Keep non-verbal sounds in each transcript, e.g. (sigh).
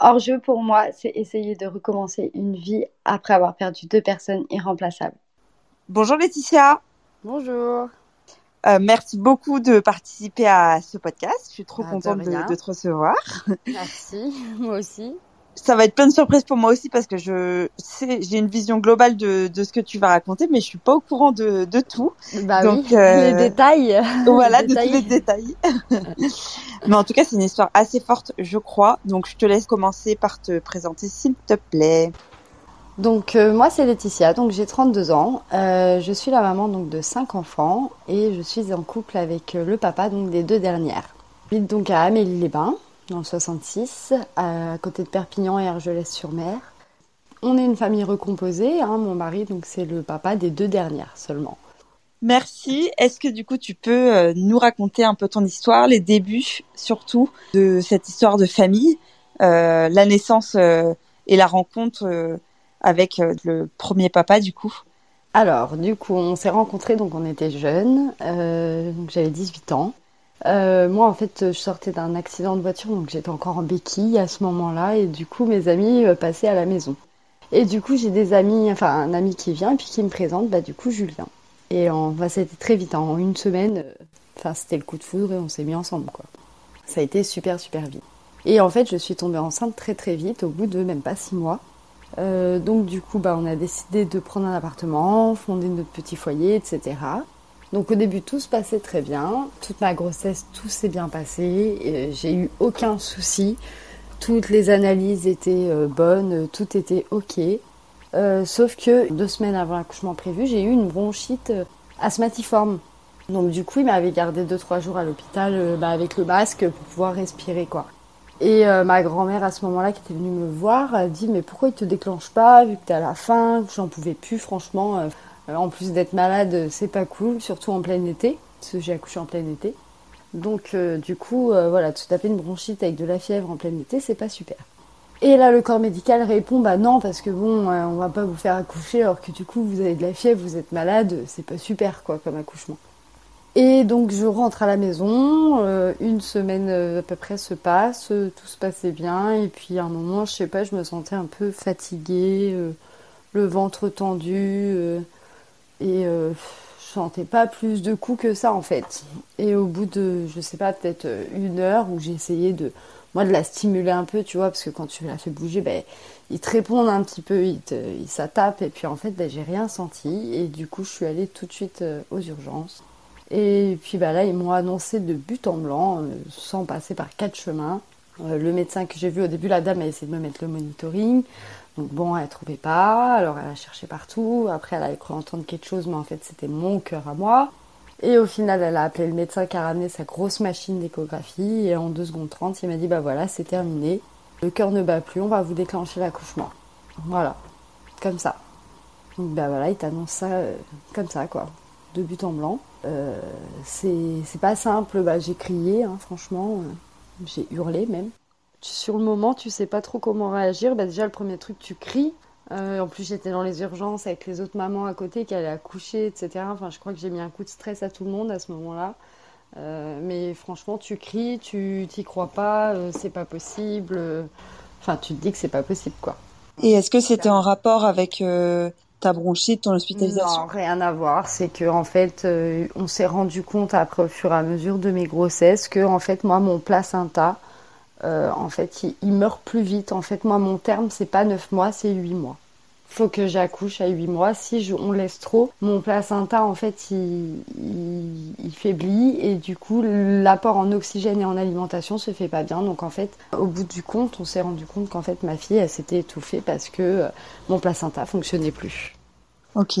Hors-jeu pour moi, c'est essayer de recommencer une vie après avoir perdu deux personnes irremplaçables. Bonjour Laetitia. Bonjour. Euh, merci beaucoup de participer à ce podcast. Je suis trop bah, contente de, te recevoir. Merci, (laughs) moi aussi. Ça va être plein de surprises pour moi aussi parce que je sais, j'ai une vision globale de, de, ce que tu vas raconter, mais je suis pas au courant de, de tout. Bah Donc, (laughs) oui, euh, les détails. Voilà, (laughs) de tous les détails. (laughs) mais en tout cas, c'est une histoire assez forte, je crois. Donc, je te laisse commencer par te présenter, s'il te plaît. Donc euh, moi c'est Laetitia, donc j'ai 32 ans. Euh, je suis la maman donc de 5 enfants et je suis en couple avec le papa donc des deux dernières. J'habite donc à Amélie-les-Bains dans le 66, à côté de Perpignan et Argelès-sur-Mer. On est une famille recomposée, hein. mon mari donc c'est le papa des deux dernières seulement. Merci. Est-ce que du coup tu peux nous raconter un peu ton histoire, les débuts surtout de cette histoire de famille, la naissance et la rencontre avec euh, le premier papa du coup? Alors, du coup, on s'est rencontrés, donc on était jeunes, euh, j'avais 18 ans. Euh, moi, en fait, je sortais d'un accident de voiture, donc j'étais encore en béquille à ce moment-là, et du coup, mes amis passaient à la maison. Et du coup, j'ai des amis, enfin un ami qui vient et puis qui me présente, bah du coup, Julien. Et on, bah, ça a été très vite, en une semaine, enfin c'était le coup de foudre et on s'est mis ensemble, quoi. Ça a été super, super vite. Et en fait, je suis tombée enceinte très, très vite, au bout de même pas six mois. Euh, donc du coup, bah, on a décidé de prendre un appartement, fonder notre petit foyer, etc. Donc au début, tout se passait très bien. Toute ma grossesse, tout s'est bien passé. J'ai eu aucun souci. Toutes les analyses étaient euh, bonnes, tout était ok. Euh, sauf que deux semaines avant l'accouchement prévu, j'ai eu une bronchite asthmatiforme. Donc du coup, il m'avait gardé 2-3 jours à l'hôpital bah, avec le masque pour pouvoir respirer quoi. Et euh, ma grand-mère à ce moment-là qui était venue me voir a dit mais pourquoi il te déclenche pas vu que t'es à la que j'en pouvais plus franchement. Euh, en plus d'être malade, c'est pas cool, surtout en plein été, parce que j'ai accouché en plein été. Donc euh, du coup, voilà, te taper une bronchite avec de la fièvre en plein été, c'est pas super. Et là, le corps médical répond bah non parce que bon, on va pas vous faire accoucher alors que du coup vous avez de la fièvre, vous êtes malade, c'est pas super quoi comme accouchement. Et donc je rentre à la maison, euh, une semaine euh, à peu près se passe, euh, tout se passait bien, et puis à un moment, je sais pas, je me sentais un peu fatiguée, le ventre tendu, et je sentais pas plus de coups que ça en fait. Et au bout de, je sais pas, peut-être une heure où j'ai essayé de, moi, de la stimuler un peu, tu vois, parce que quand tu la fais bouger, ben, ils te répondent un petit peu, ils, te, s'attapent, et puis en fait, ben, j'ai rien senti, et du coup, je suis allée tout de suite aux urgences. Et puis bah là, ils m'ont annoncé de but en blanc, euh, sans passer par quatre chemins. Euh, le médecin que j'ai vu au début, la dame a essayé de me mettre le monitoring. Donc bon, elle trouvait pas, alors elle a cherché partout. Après, elle a cru entendre quelque chose, mais en fait, c'était mon cœur à moi. Et au final, elle a appelé le médecin qui a ramené sa grosse machine d'échographie. Et en 2 secondes 30, il m'a dit Bah voilà, c'est terminé. Le cœur ne bat plus, on va vous déclencher l'accouchement. Voilà, comme ça. Donc bah voilà, il t'annonce ça euh, comme ça, quoi. De but en blanc. Euh, c'est pas simple, bah, j'ai crié, hein, franchement, j'ai hurlé même. Sur le moment, tu sais pas trop comment réagir. Bah, déjà, le premier truc, tu cries. Euh, en plus, j'étais dans les urgences avec les autres mamans à côté qui allaient accoucher, etc. Enfin, je crois que j'ai mis un coup de stress à tout le monde à ce moment-là. mais franchement, tu cries, tu t'y crois pas, c'est pas possible. Enfin, tu te dis que c'est pas possible, quoi. Et est-ce que c'était en rapport avec ta bronchite, ton hospitalisation? Non, rien à voir. C'est que en fait, euh, on s'est rendu compte après au fur et à mesure de mes grossesses que en fait moi mon placenta, euh, en fait, il, meurt plus vite. En fait, moi mon terme c'est pas 9 mois, c'est 8 mois. Faut que j'accouche à 8 mois. Si je, on laisse trop, mon placenta en fait il, il, faiblit et du coup l'apport en oxygène et en alimentation se fait pas bien. Donc en fait, au bout du compte, on s'est rendu compte qu'en fait ma fille elle s'était étouffée parce que euh, mon placenta fonctionnait plus. Ok.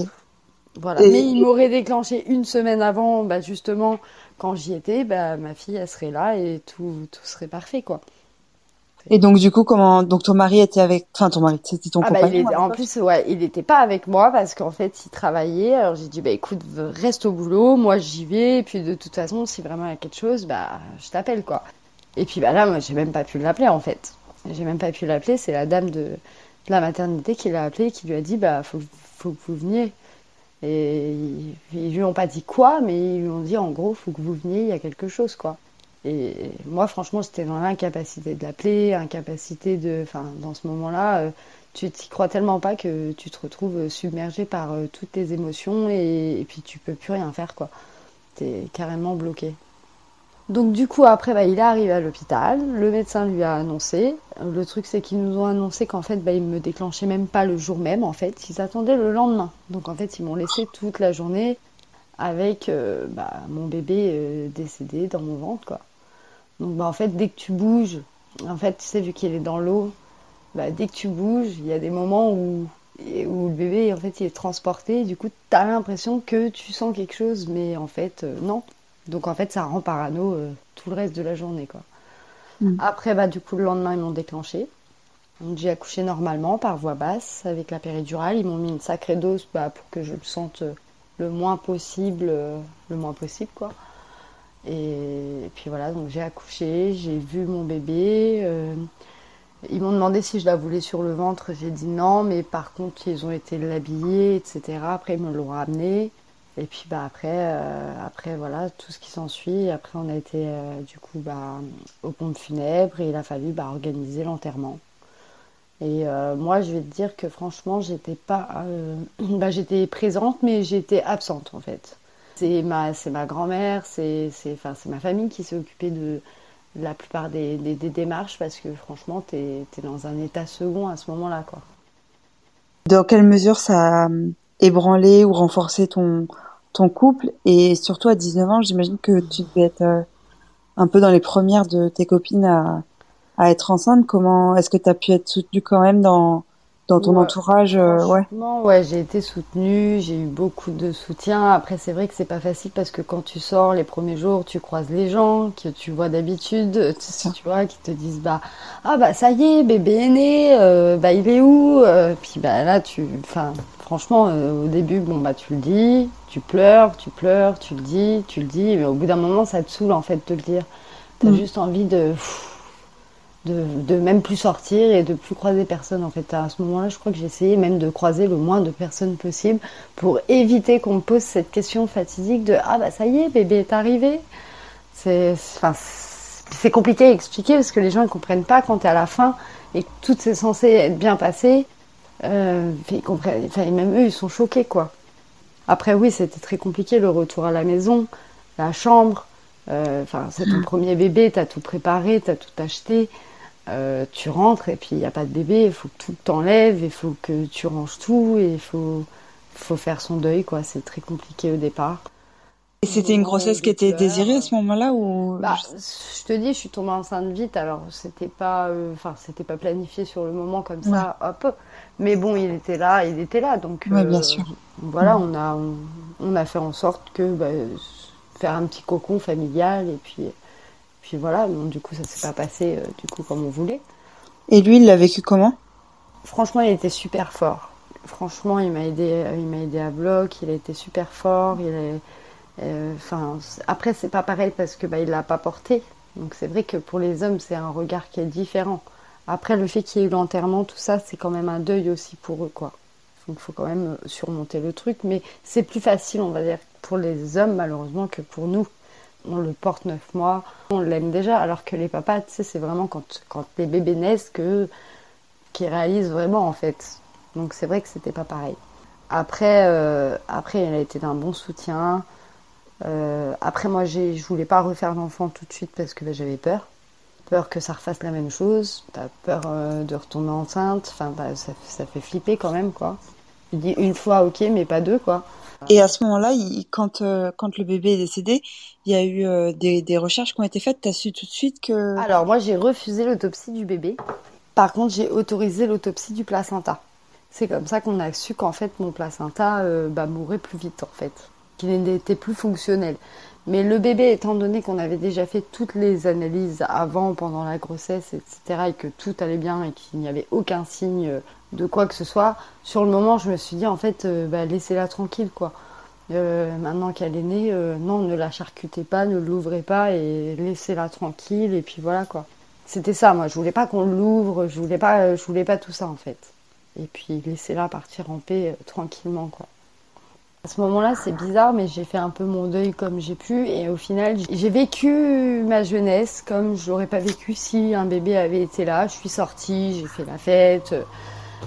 Voilà. Mais il m'aurait déclenché une semaine avant, bah justement, quand j'y étais, bah, ma fille, elle serait là et tout, tout serait parfait, quoi. Et donc, du coup, comment, donc ton mari était avec, enfin, ton mari, c'était ton ah bah, compagnon. en plus, ouais, il n'était pas avec moi parce qu'en fait, il travaillait. Alors, j'ai dit, bah, écoute, reste au boulot, moi, j'y vais. Et puis, de toute façon, si vraiment il y a quelque chose, bah, je t'appelle, quoi. Et puis, bah, là, moi, j'ai même pas pu l'appeler, en fait. J'ai même pas pu l'appeler. C'est la dame de, de la maternité qui l'a appelé, qui lui a dit, bah, faut, faut que vous veniez. Et ils, lui ont pas dit quoi, mais ils lui ont dit en gros, faut que vous veniez, il y a quelque chose, quoi. Et moi, franchement, j'étais dans l'incapacité de l'appeler, incapacité de. Enfin, dans ce moment-là, euh, tu t'y crois tellement pas que tu te retrouves submergé par euh, toutes tes émotions et, et, puis tu peux plus rien faire, quoi. T'es carrément bloqué. Donc du coup après bah, il est arrivé à l'hôpital, le médecin lui a annoncé. Le truc c'est qu'ils nous ont annoncé qu'en fait bah, ils me déclenchaient même pas le jour même en fait, ils attendaient le lendemain. Donc en fait ils m'ont laissé toute la journée avec euh, bah, mon bébé euh, décédé dans mon ventre quoi. Donc bah, en fait dès que tu bouges, en fait tu sais vu qu'il est dans l'eau, bah, dès que tu bouges il y a des moments où où le bébé en fait il est transporté, du coup tu as l'impression que tu sens quelque chose mais en fait euh, non, donc en fait, ça rend parano euh, tout le reste de la journée. Quoi. Mm. Après, bah, du coup, le lendemain, ils m'ont déclenché. j'ai accouché normalement par voie basse avec la péridurale. Ils m'ont mis une sacrée dose bah, pour que je le sente euh, le moins possible, euh, le moins possible quoi. Et, puis voilà, donc j'ai accouché, j'ai vu mon bébé. ils m'ont demandé si je la voulais sur le ventre. J'ai dit non, mais par contre, ils ont été l'habiller, etc. Après, ils me l'ont ramené. Et puis bah après, euh, après voilà tout ce qui s'ensuit. Après on a été euh, du coup bah, au pompe funèbre et il a fallu bah, organiser l'enterrement. Et euh, moi je vais te dire que franchement j'étais pas, (clears throat) bah, j'étais présente mais j'étais absente en fait. C'est ma, ma grand-mère, c'est, ma famille qui s'est occupée de la plupart des, démarches parce que franchement tu es dans un état second à ce moment-là. Dans quelle mesure ça a ébranlé ou renforcé ton, ton couple et surtout à 19 ans, j'imagine que tu devais être euh, un peu dans les premières de tes copines à, à être enceinte. Comment est-ce que tu as pu être soutenue quand même dans dans ton entourage euh, ouais? ouais j'ai été soutenue j'ai eu beaucoup de soutien. Après c'est vrai que c'est pas facile parce que quand tu sors les premiers jours tu croises les gens que tu vois d'habitude tu, tu, vois qui te disent bah ah bah ça y est bébé est né euh, bah il est où puis bah là tu enfin franchement, euh, au début, bon, bah, tu le dis, tu pleures, tu pleures, tu le dis, tu le dis, mais au bout d'un moment, ça te saoule, en fait, de le dire. T'as mm. juste envie de, de, même plus sortir et de plus croiser personne, en fait. À ce moment-là, je crois que j'ai essayé même de croiser le moins de personnes possible pour éviter qu'on me pose cette question fatidique de Ah, bah, ça y est, bébé est arrivé. C'est, enfin, c'est compliqué à expliquer parce que les gens ne comprennent pas quand tu es à la fin et que tout est censé être bien passé euh, enfin, même eux, ils sont choqués, quoi. Après, oui, c'était très compliqué le retour à la maison, la chambre. Euh, enfin, c'est ton (clears throat) premier bébé, t'as tout préparé, t'as tout acheté. Euh, tu rentres et puis il n'y a pas de bébé, il faut que tout t'enlève, il faut que tu ranges tout et il faut, faut faire son deuil, quoi. C'est très compliqué au départ. Et c'était une grossesse qui était désirée à ce moment-là ou bah, je te dis, je suis tombée enceinte vite, alors c'était pas, enfin c'était pas planifié sur le moment comme ça, hop. Mais bon, il était là, il était là. Donc, bien euh, sûr. Voilà, on, a, on, a fait en sorte que bah, faire un petit cocon familial. Et puis, puis voilà, du coup, ça s'est pas passé euh, du coup comme on voulait. Et lui, il l'a vécu comment? Franchement, il était super fort. Franchement, il m'a aidé, il m'a aidé à bloc. Il a été super fort. Il euh, enfin, après, c'est pas pareil parce que bah, il l'a pas porté. Donc c'est vrai que pour les hommes, c'est un regard qui est différent. Après, le fait qu'il y ait eu l'enterrement, tout ça, c'est quand même un deuil aussi pour eux, quoi. Donc, il faut quand même euh, surmonter le truc. Mais c'est plus facile, on va dire, pour les hommes, malheureusement, que pour nous. On le porte neuf mois, on l'aime déjà, alors que les papas, tu sais, c'est vraiment quand, quand les bébés naissent que qu'ils réalisent vraiment, en fait. Donc, c'est vrai que c'était pas pareil. Après, euh, après, elle a été d'un bon soutien. Euh, après, moi, je voulais pas refaire l'enfant tout de suite parce que bah, j'avais peur peur que ça refasse la même chose, t'as peur euh, de retomber enceinte, enfin bah, ça, ça, fait flipper quand même quoi. Je dis une fois ok mais pas deux quoi. Et à ce moment-là, quand euh, quand le bébé est décédé, il y a eu euh, des, des, recherches qui ont été faites. T'as su tout de suite que. Alors moi j'ai refusé l'autopsie du bébé. Par contre j'ai autorisé l'autopsie du placenta. C'est comme ça qu'on a su qu'en fait mon placenta bah, mourait plus vite en fait, qu'il n'était plus fonctionnel. Mais le bébé, étant donné qu'on avait déjà fait toutes les analyses avant, pendant la grossesse, etc., et que tout allait bien et qu'il n'y avait aucun signe de quoi que ce soit, sur le moment, je me suis dit, en fait, euh, bah, laissez-la tranquille, quoi. Euh, maintenant qu'elle est née, euh, non, ne la charcutez pas, ne l'ouvrez pas et laissez-la tranquille, et puis voilà, quoi. C'était ça, moi, je voulais pas qu'on l'ouvre, je voulais pas, je voulais pas tout ça, en fait. Et puis laissez-la partir en paix tranquillement, quoi. À ce moment-là, c'est bizarre, mais j'ai fait un peu mon deuil comme j'ai pu. Et au final, j'ai vécu ma jeunesse comme je l'aurais pas vécu si un bébé avait été là. Je suis sortie, j'ai fait la fête.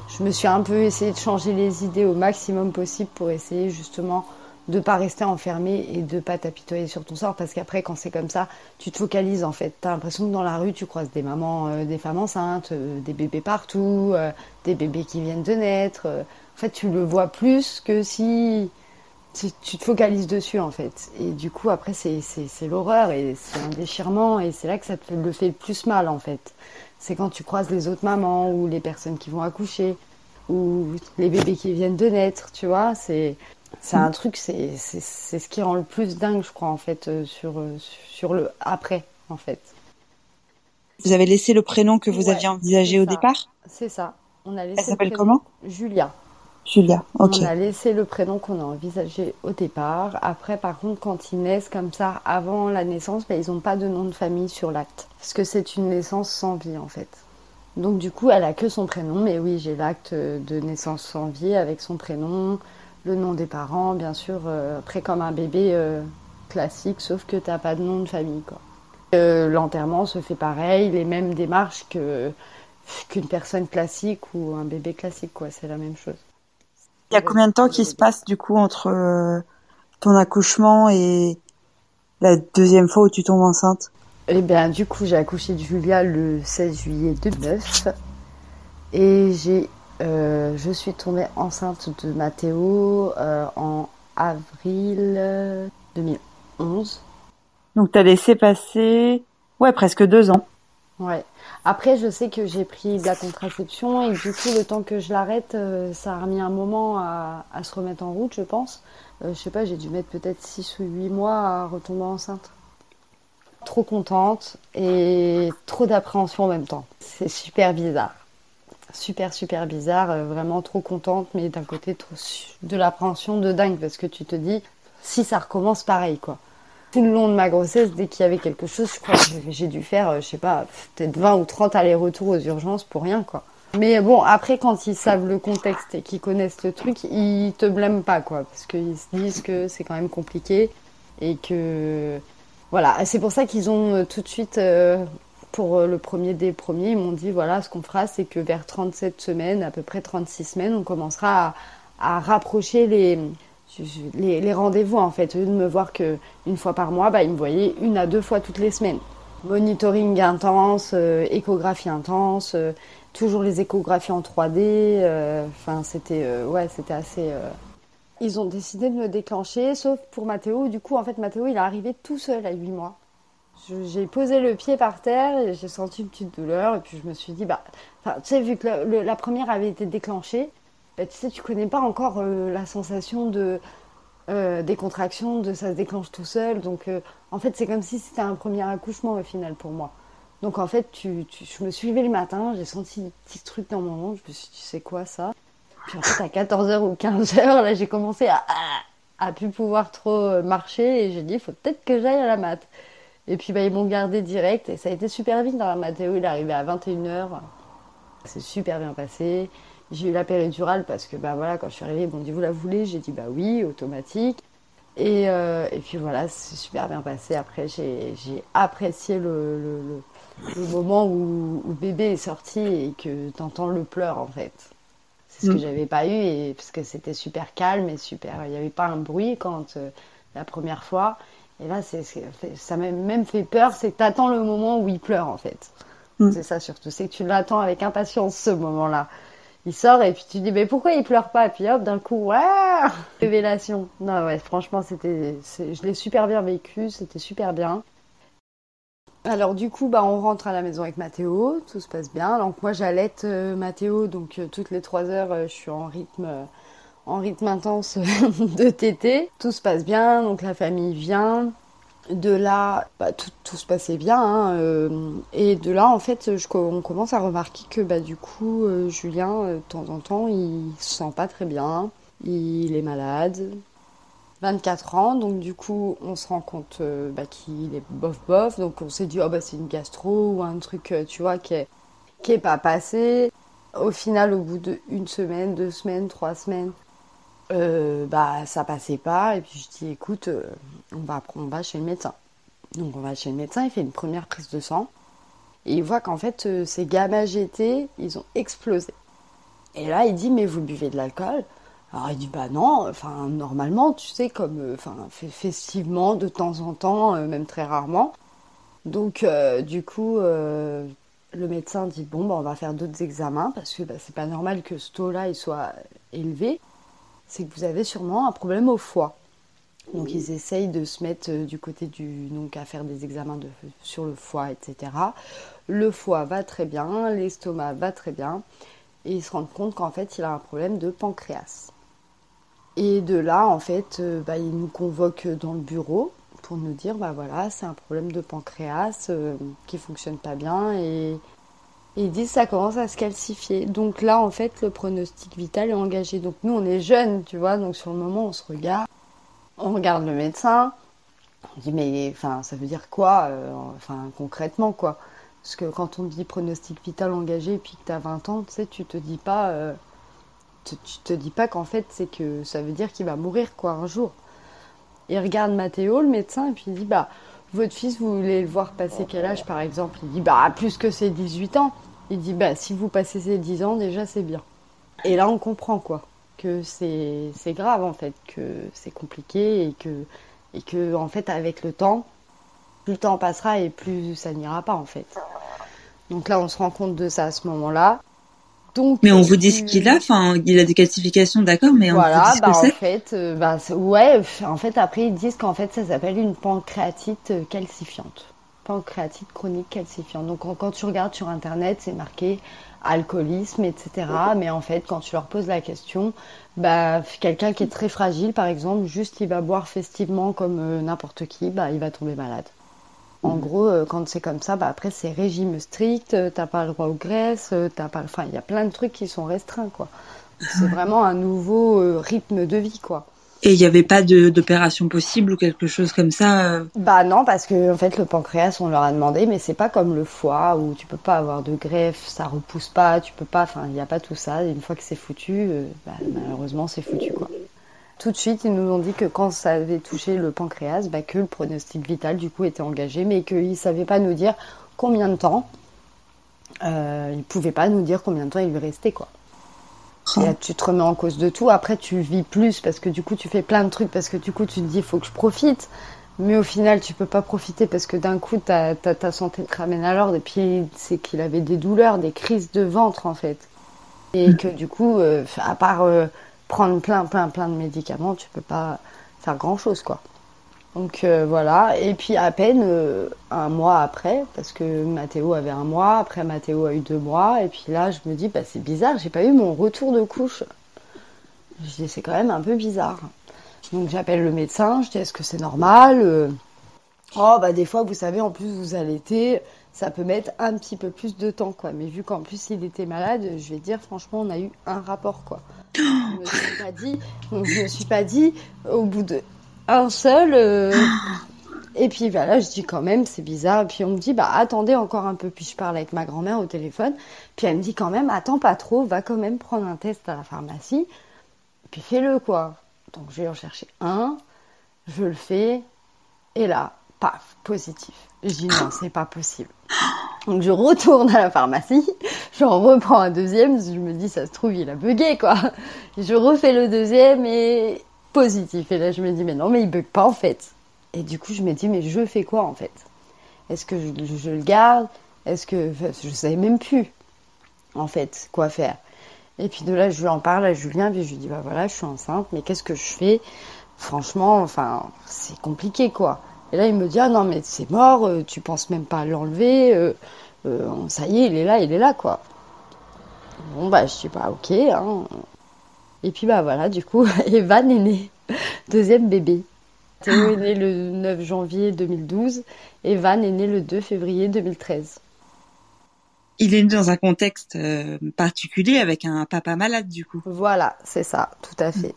Je me suis un peu essayé de changer les idées au maximum possible pour essayer justement de pas rester enfermé et de pas t'apitoyer sur ton sort parce qu'après quand c'est comme ça tu te focalises en fait t'as l'impression que dans la rue tu croises des mamans euh, des femmes enceintes euh, des bébés partout euh, des bébés qui viennent de naître en fait tu le vois plus que si, tu te focalises dessus en fait et du coup après c'est c'est l'horreur et c'est un déchirement et c'est là que ça te le fait le plus mal en fait c'est quand tu croises les autres mamans ou les personnes qui vont accoucher ou les bébés qui viennent de naître tu vois c'est c'est un truc, c'est ce qui rend le plus dingue, je crois, en fait, euh, sur, euh, sur le après, en fait. Vous avez laissé le prénom que vous aviez envisagé au départ? C'est ça. On a laissé Elle s'appelle comment? Julia. Julia, ok. On a laissé le prénom qu'on a envisagé au départ. Après, par contre, quand ils naissent comme ça, avant la naissance, ben, ils n'ont pas de nom de famille sur l'acte. Parce que c'est une naissance sans vie, en fait. Donc, du coup, elle a que son prénom. Mais oui, j'ai l'acte de naissance sans vie avec son prénom, le nom des parents, bien sûr, euh, après comme un bébé euh, classique, sauf que tu n'as pas de nom de famille. Quoi. Euh, l'enterrement se fait pareil, les mêmes démarches que qu'une personne classique ou un bébé classique, quoi. C'est la même chose. Il y a combien de temps qui se passe du coup entre ton accouchement et la deuxième fois où tu tombes enceinte? Eh bien, du coup, j'ai accouché de Julia le 16 juillet 2009 et j'ai euh, je suis tombée enceinte de Mathéo euh, en avril 2011. Donc tu as laissé passer ouais presque deux ans. Ouais. Après je sais que j'ai pris de la contraception et du coup le temps que je l'arrête, euh, ça a remis un moment à, se remettre en route je pense. je sais pas, j'ai dû mettre peut-être 6 ou 8 mois à retomber enceinte. Trop contente et trop d'appréhension en même temps. C'est super bizarre super super bizarre, euh, vraiment trop contente, mais d'un côté trop de l'appréhension de dingue parce que tu te dis si ça recommence pareil quoi. Tout le long de ma grossesse, dès qu'il y avait quelque chose, je crois que j'ai dû faire, euh, je sais pas, peut-être 20 ou 30 allers-retours aux urgences pour rien quoi. Mais bon, après quand ils savent le contexte et qu'ils connaissent le truc, ils te blâment pas quoi, parce qu'ils se disent que c'est quand même compliqué et que voilà, c'est pour ça qu'ils ont euh, tout de suite pour euh, le premier des premiers, ils m'ont dit voilà, ce qu'on fera, c'est que vers 37 semaines, à peu près 36 semaines, on commencera à, rapprocher les, les, rendez-vous en fait. Lieu de me voir qu'une fois par mois, bah, ils me voyaient une à deux fois toutes les semaines. Monitoring intense, euh, échographie intense, euh, toujours les échographies en 3D. Enfin, c'était ouais, c'était assez. Ils ont décidé de me déclencher, sauf pour Mathéo. Du coup, en fait, Mathéo, il est arrivé tout seul à 8 mois. J'ai posé le pied par terre et j'ai senti une petite douleur. Et puis je me suis dit, bah, tu sais, vu que la, première avait été déclenchée, tu sais, tu connais pas encore euh, la sensation de euh, des contractions, de ça se déclenche tout seul. Donc euh, en fait, c'est comme si c'était un premier accouchement au final pour moi. Donc en fait, tu, je me suis levée le matin, j'ai senti des petits trucs dans mon ventre. Je me suis dit, tu sais quoi ça? Puis en fait, à 14h ou 15h, là, j'ai commencé à, à, plus pouvoir trop marcher et j'ai dit, il faut peut-être que j'aille à la mat. Et puis bah, ils m'ont gardé direct et ça a été super vite. Dans Mathéo, il est arrivé à 21h. C'est super bien passé. J'ai eu la péridurale parce que bah voilà, quand je suis arrivée, ils m'ont dit vous la voulez? J'ai dit bah oui, automatique. Et, euh, et puis voilà, c'est super bien passé. Après, j'ai apprécié le, le, le, moment où, où, bébé est sorti et que tu entends le pleur en fait. C'est ce que mm. j'avais pas eu et parce que c'était super calme et super. Il n'y avait pas un bruit quand euh, la première fois. Et là, c'est, ça m'a même fait peur, c'est que tu attends le moment où il pleure, en fait. Mm. C'est ça surtout, c'est que tu l'attends avec impatience, ce moment-là. Il sort et puis tu dis, mais pourquoi il pleure pas? Et puis hop, d'un coup, ouais Révélation. Non, ouais, franchement, c'était, je l'ai super bien vécu, c'était super bien. Alors du coup, bah, on rentre à la maison avec Mathéo, tout se passe bien. Donc moi, j'allaite euh, Mathéo, donc euh, toutes les trois heures, euh, je suis en rythme en rythme intense (laughs) de tété. Tout se passe bien, donc la famille vient. De là, bah, tout, tout, se passait bien. Hein, euh, et de là, en fait, on commence à remarquer que bah, du coup, euh, Julien, euh, de temps en temps, il se sent pas très bien. Il est malade. 24 ans, donc du coup, on se rend compte bah, qu'il est bof-bof. Donc on s'est dit, oh, c'est une gastro ou un truc, tu vois, qui est, qui est pas passé. Au final, au bout d'une semaine, deux semaines, trois semaines, euh, bah ça passait pas. Et puis je dis écoute, on va on va chez le médecin. Donc on va chez le médecin, il fait une première prise de sang et il voit qu'en fait ces gamma GT ils ont explosé. Et là il dit mais vous buvez de l'alcool? Alors il dit bah non, enfin normalement tu sais comme enfin festivement de temps en temps, même très rarement. Donc du coup le médecin dit bon bah, on va faire d'autres examens parce que bah, c'est pas normal que ce taux-là il soit élevé. C'est que vous avez sûrement un problème au foie. Donc ils essayent de se mettre euh, du côté du donc à faire des examens sur le foie, etc. Le foie va très bien, l'estomac va très bien, et ils se rendent compte qu'en fait il a un problème de pancréas. Et de là en fait, euh, bah, ils nous convoquent dans le bureau pour nous dire bah voilà c'est un problème de pancréas euh, qui fonctionne pas bien et, ils disent ça commence à se calcifier. Donc là en fait le pronostic vital est engagé. Donc nous on est jeunes tu vois donc sur le moment on se regarde, on regarde le médecin, on dit mais enfin ça veut dire quoi euh, enfin concrètement quoi? Parce que quand on dit pronostic vital engagé puis que tu as 20 ans, tu sais, tu te dis pas, euh, tu, te dis pas qu'en fait c'est que ça veut dire qu'il va mourir quoi un jour. Il regarde Mathéo, le médecin, et puis il dit Bah, votre fils, vous voulez le voir passer quel âge par exemple? Il dit Bah, plus que ses 18 ans. Il dit Bah, si vous passez ses 10 ans, déjà c'est bien. Et là, on comprend quoi Que c'est grave en fait, que c'est compliqué et que, et que, en fait, avec le temps, plus le temps passera et plus ça n'ira pas en fait. Donc là, on se rend compte de ça à ce moment-là mais on vous dit ce qu'il a, enfin, il a des calcifications, d'accord, mais voilà, on vous dit ce bah, que en fait, euh, bah, ouais, en fait, après, ils disent qu'en fait, ça s'appelle une pancréatite euh, calcifiante. Pancréatite chronique calcifiante. Donc, quand, tu regardes sur Internet, c'est marqué alcoolisme, etc. Mais en fait, quand tu leur poses la question, bah, quelqu'un qui est très fragile, par exemple, juste il va boire festivement comme euh, n'importe qui, bah, il va tomber malade. En gros, euh, quand c'est comme ça, bah après c'est régime strict, euh, t'as pas le droit aux graisses, euh, t'as pas, enfin il y a plein de trucs qui sont restreints quoi. C'est vraiment un nouveau rythme de vie quoi. Et il n'y avait pas d'opération possible ou quelque chose comme ça Bah non, parce que en fait le pancréas on leur a demandé, mais c'est pas comme le foie où tu peux pas avoir de greffe, ça repousse pas, tu peux pas, enfin il n'y a pas tout ça. une fois que c'est foutu, bah, malheureusement c'est foutu quoi tout de suite, ils nous ont dit que quand ça avait touché le pancréas, bah, que le pronostic vital du coup était engagé, mais qu'ils ne savaient pas nous dire combien de temps. Euh, ils ne pouvaient pas nous dire combien de temps il lui restait quoi. Et là, tu te remets en cause de tout. Après, tu vis plus parce que du coup, tu fais plein de trucs parce que du coup, tu te dis, il faut que je profite. Mais au final, tu peux pas profiter parce que d'un coup, ta, ta, santé te ramène à l'ordre. Et puis, c'est qu'il avait des douleurs, des crises de ventre en fait. Et mm. que du coup, euh, à part euh, prendre plein, plein, plein de médicaments, tu peux pas faire grand chose, quoi. Donc euh, voilà, et puis à peine euh, un mois après, parce que Mathéo avait un mois, après Mathéo a eu deux mois, et puis là je me dis, bah, c'est bizarre, j'ai pas eu mon retour de couche. Je dis, c'est quand même un peu bizarre. Donc j'appelle le médecin, je dis, est-ce que c'est normal euh, Oh, bah des fois, vous savez, en plus vous allaitez, ça peut mettre un petit peu plus de temps, quoi. Mais vu qu'en plus il était malade, je vais dire, franchement, on a eu un rapport, quoi. (gasps) Je me suis pas dit, je me suis pas dit au bout de un seul. Euh, (gasps) et puis voilà, je dis quand même, c'est bizarre. Et puis on me dit, bah attendez encore un peu. Puis je parle avec ma grand-mère au téléphone. Puis elle me dit quand même, attends pas trop, va quand même prendre un test à la pharmacie. Puis fais-le quoi. Donc je vais en chercher un, je le fais, et là, paf, positif. Je dis non, (gasps) c'est pas possible. Donc je retourne à la pharmacie, j'en reprends un deuxième, je me dis ça se trouve il a bugué quoi. Je refais le deuxième et positif. Et là je me dis mais non mais il bug pas en fait. Et du coup je me dis mais je fais quoi en fait? Est-ce que je, le garde? Est-ce que je savais même plus en fait quoi faire. Et puis de là je lui en parle à Julien puis je lui dis bah voilà je suis enceinte mais qu'est-ce que je fais? Franchement enfin c'est compliqué quoi. Et là, il me dit Ah non, mais c'est mort, euh, tu penses même pas à l'enlever, euh, euh, ça y est, il est là, il est là, quoi. Bon, bah, je suis pas ok. Hein. Et puis, bah voilà, du coup, (laughs) Evan est né, (laughs) deuxième bébé. Théo est né le 9 janvier 2012, Evan est né le 2 février 2013. Il est né dans un contexte particulier avec un papa malade, du coup. Voilà, c'est ça, tout à fait.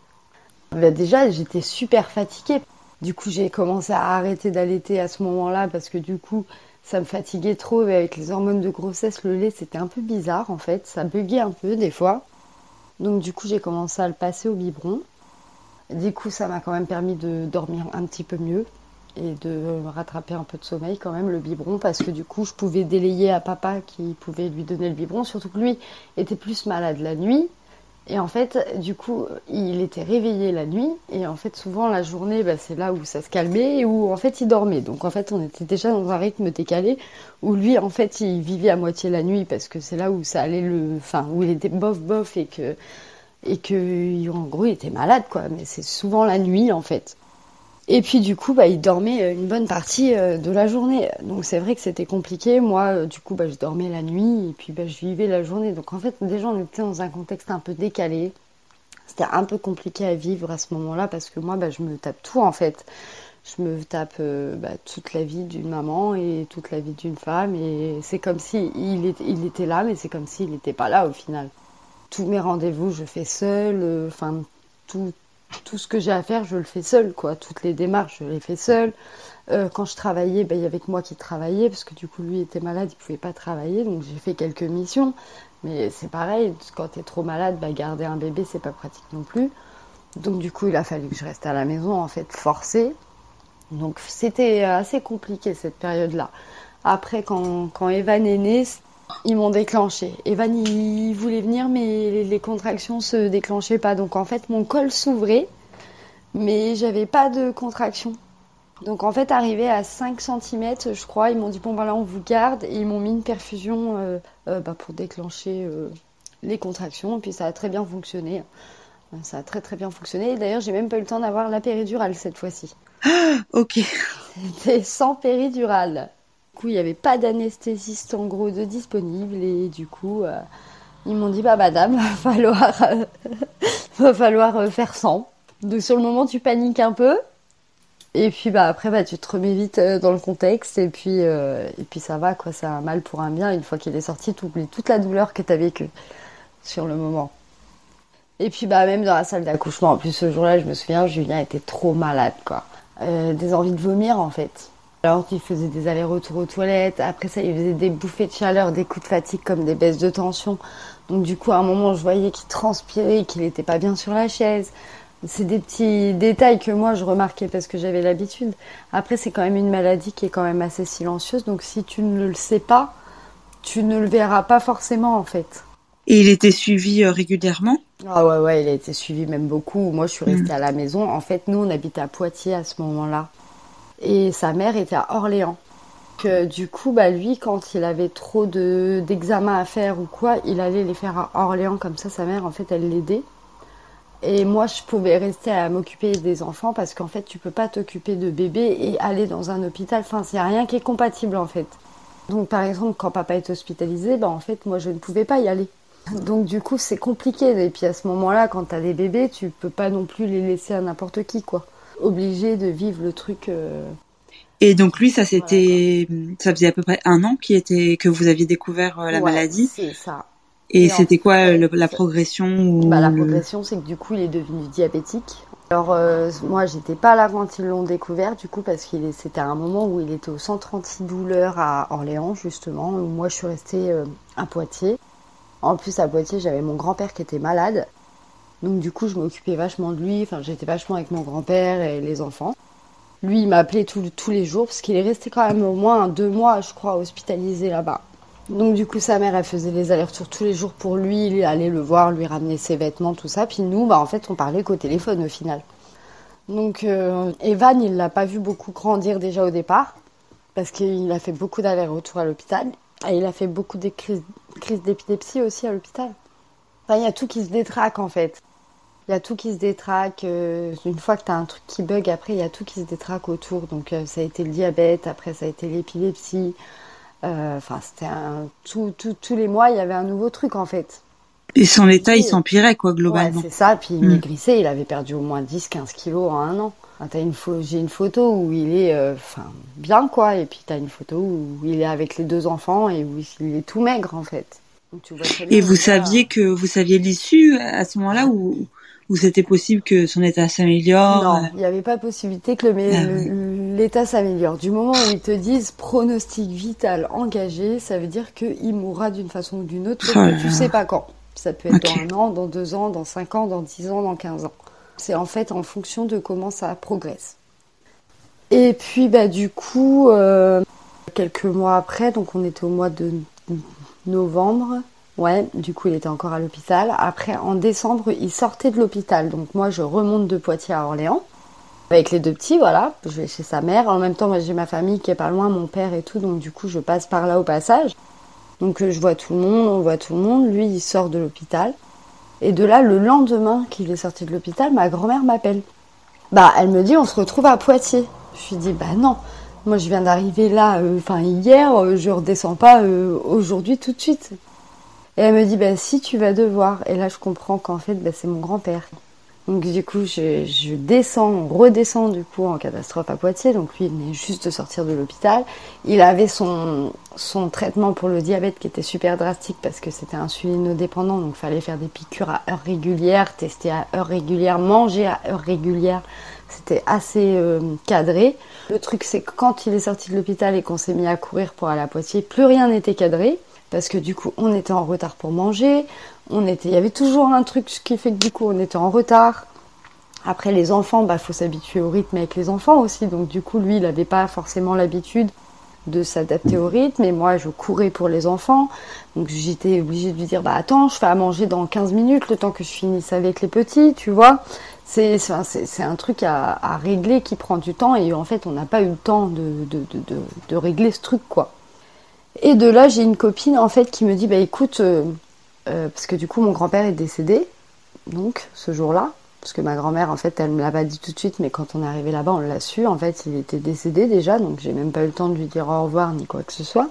Bah, déjà, j'étais super fatiguée. Du coup, j'ai commencé à arrêter d'allaiter à ce moment-là parce que du coup, ça me fatiguait trop. Et avec les hormones de grossesse, le lait, c'était un peu bizarre en fait. Ça buguait un peu des fois. Donc du coup, j'ai commencé à le passer au biberon. Du coup, ça m'a quand même permis de dormir un petit peu mieux et de rattraper un peu de sommeil quand même, le biberon, parce que du coup, je pouvais délayer à papa qui pouvait lui donner le biberon, surtout que lui était plus malade la nuit. Et en fait, du coup, il était réveillé la nuit, et en fait, souvent la journée, bah, c'est là où ça se calmait, et où en fait, il dormait. Donc en fait, on était déjà dans un rythme décalé, où lui, en fait, il vivait à moitié la nuit, parce que c'est là où ça allait le. Enfin, où il était bof bof, et que. Et que, en gros, il était malade, quoi. Mais c'est souvent la nuit, en fait. Et puis du coup, bah, il dormait euh, une bonne partie euh, de la journée. Donc c'est vrai que c'était compliqué. Moi, euh, du coup, bah, je dormais la nuit et puis bah, je vivais la journée. Donc en fait, déjà, on était dans un contexte un peu décalé. C'était un peu compliqué à vivre à ce moment-là parce que moi, bah, je me tape tout en fait. Je me tape bah, toute la vie d'une maman et toute la vie d'une femme. Et c'est comme si il était, là, mais c'est comme s'il n'était pas là au final. Tous mes rendez-vous, je fais seule. Enfin, tout, tout ce que j'ai à faire, je le fais seul, quoi. Toutes les démarches, je les fais seule. Euh, quand je travaillais, ben, il y avait moi qui travaillais, parce que du coup, lui était malade, il pouvait pas travailler, donc j'ai fait quelques missions. Mais c'est pareil, quand tu es trop malade, ben, garder un bébé, c'est pas pratique non plus. Donc du coup, il a fallu que je reste à la maison, en fait, forcée. Donc c'était assez compliqué cette période-là. Après, quand, quand Evan est né, ils m'ont déclenché. Evan, il voulait venir, mais les contractions se déclenchaient pas. Donc en fait, mon col s'ouvrait, mais j'avais pas de contraction. Donc en fait, arrivé à 5 cm, je crois, ils m'ont dit bon ben là on vous garde et ils m'ont mis une perfusion euh, euh, bah, pour déclencher euh, les contractions. Et puis ça a très bien fonctionné. Ça a très très bien fonctionné. D'ailleurs, j'ai même pas eu le temps d'avoir la péridurale cette fois-ci. ok. C'était sans péridurale. Coup, il n'y avait pas d'anesthésiste en gros de disponible et du coup, euh, ils m'ont dit bah madame, (laughs) va falloir, euh, (laughs) va falloir euh, faire sans. Donc sur le moment, tu paniques un peu et puis bah après bah tu te remets vite dans le contexte et puis et puis ça va quoi, c'est un mal pour un bien. Une fois qu'il est sorti, tu oublies toute la douleur que tu as vécue sur le moment. Et puis bah même dans la salle d'accouchement, en plus ce jour-là, je me souviens, Julien était trop malade quoi, des envies de vomir en fait. Alors il faisait des allers-retours aux toilettes, après ça il faisait des bouffées de chaleur, des coups de fatigue comme des baisses de tension. Donc du coup à un moment je voyais qu'il transpirait, qu'il n'était pas bien sur la chaise. C'est des petits détails que moi je remarquais parce que j'avais l'habitude. Après c'est quand même une maladie qui est quand même assez silencieuse, donc si tu ne le sais pas, tu ne le verras pas forcément en fait. Et il était suivi euh, régulièrement? Ah ouais ouais, il a été suivi même beaucoup. Moi je suis restée mmh. à la maison. En fait nous on habitait à Poitiers à ce moment-là et sa mère était à Orléans. Que, du coup, bah, lui, quand il avait trop de, d'examens à faire ou quoi, il allait les faire à Orléans, comme ça, sa mère, en fait, elle l'aidait. Et moi, je pouvais rester à m'occuper des enfants parce qu'en fait, tu peux pas t'occuper de bébé et aller dans un hôpital. Enfin, c'est rien qui est compatible, en fait. Donc, par exemple, quand papa est hospitalisé, bah, en fait, moi, je ne pouvais pas y aller. Donc, du coup, c'est compliqué. Et puis, à ce moment-là, quand tu as des bébés, tu peux pas non plus les laisser à n'importe qui, quoi obligé de vivre le truc. Euh, et donc lui, ça c'était, ça faisait à peu près un an qui était que vous aviez découvert euh, la maladie. C'est ça. Et, c'était quoi la progression bah, La progression, c'est que du coup, il est devenu diabétique. Alors euh, moi, j'étais pas là quand ils l'ont découvert, du coup, parce qu'il c'était un moment où il était au centre anti-douleur à Orléans, justement, où moi je suis restée à Poitiers. En plus, à Poitiers, j'avais mon grand-père qui était malade. Donc du coup, je m'occupais vachement de lui. Enfin, j'étais vachement avec mon grand-père et les enfants. Lui, il m'appelait tous les jours parce qu'il est resté quand même au moins deux mois, je crois, hospitalisé là-bas. Donc du coup, sa mère, elle faisait les allers-retours tous les jours pour lui, il allait le voir, lui ramener ses vêtements, tout ça. Puis nous, bah en fait, on parlait qu'au téléphone au final. Donc euh, Evan, il l'a pas vu beaucoup grandir déjà au départ parce qu'il a fait beaucoup d'allers-retours à l'hôpital et il a fait beaucoup de crises, d'épilepsie aussi à l'hôpital. Enfin, il y a tout qui se détraque en fait. Il y a tout qui se détraque. Euh, une fois que tu as un truc qui bug, après, il y a tout qui se détraque autour. Donc, euh, ça a été le diabète, après, ça a été l'épilepsie. Euh, enfin, c'était un. Tout, tous les mois, il y avait un nouveau truc, en fait. Et son état, il s'empirait, quoi, globalement. Ouais, c'est ça. Puis, il hmm. maigrissait. Il avait perdu au moins 10-15 kilos en un an. une J'ai une photo où il est enfin bien, quoi. Et puis, tu as une photo où il est avec les deux enfants et où il est tout maigre, en fait. et vous saviez que vous saviez l'issue à ce moment-là ou où c'était possible que son état s'améliore Non, il n'y avait pas possibilité que ah l'état s'améliore. Du moment où ils te disent pronostic vital engagé, ça veut dire qu'il mourra d'une façon ou d'une autre, oh tu sais pas quand. Ça peut être dans un an, dans deux ans, dans cinq ans, dans dix ans, dans quinze ans. C'est en fait en fonction de comment ça progresse. Et puis bah du coup, euh, quelques mois après, donc on était au mois de novembre. Ouais, du coup il était encore à l'hôpital. Après en décembre, il sortait de l'hôpital. Donc moi je remonte de Poitiers à Orléans avec les deux petits, voilà. Je vais chez sa mère. En même temps, moi j'ai ma famille qui est pas loin, mon père et tout, donc du coup je passe par là au passage. Donc euh, je vois tout le monde, on voit tout le monde. Lui il sort de l'hôpital. Et de là, le lendemain qu'il est sorti de l'hôpital, ma grand-mère m'appelle. Bah, elle me dit, on se retrouve à Poitiers. Je lui dis, bah non, moi je viens d'arriver là, euh, enfin hier, euh, je redescends pas euh, aujourd'hui tout de suite. Et elle me dit, bah si tu vas devoir. Et là je comprends qu'en fait, bah, c'est mon grand-père. Donc du coup, je, je descends, on du coup en catastrophe à Poitiers. Donc lui, il venait juste de sortir de l'hôpital. Il avait son, son traitement pour le diabète qui était super drastique parce que c'était insulinodépendant. Donc il fallait faire des piqûres à heure régulière, tester à heure régulière, manger à heure régulière. C'était assez euh, cadré. Le truc, c'est que quand il est sorti de l'hôpital et qu'on s'est mis à courir pour aller à Poitiers, plus rien n'était cadré parce que du coup, on était en retard pour manger. On était, il y avait toujours un truc qui fait que du coup, on était en retard. Après, les enfants, bah, faut s'habituer au rythme avec les enfants aussi. Donc, du coup, lui, il n'avait pas forcément l'habitude de s'adapter au rythme. Et moi, je courais pour les enfants. Donc, j'étais obligée de lui dire, bah, attends, je fais à manger dans 15 minutes, le temps que je finisse avec les petits, tu vois. C'est, un truc à, régler qui prend du temps. Et en fait, on n'a pas eu le temps de, de, de, de régler ce truc, quoi. Et de là, j'ai une copine, en fait, qui me dit, bah, écoute, euh, euh, parce que du coup, mon grand-père est décédé, donc, ce jour-là. Parce que ma grand-mère, en fait, elle me l'a pas dit tout de suite, mais quand on est arrivé là-bas, on l'a su. En fait, il était décédé déjà, donc j'ai même pas eu le temps de lui dire au revoir ni quoi que ce soit.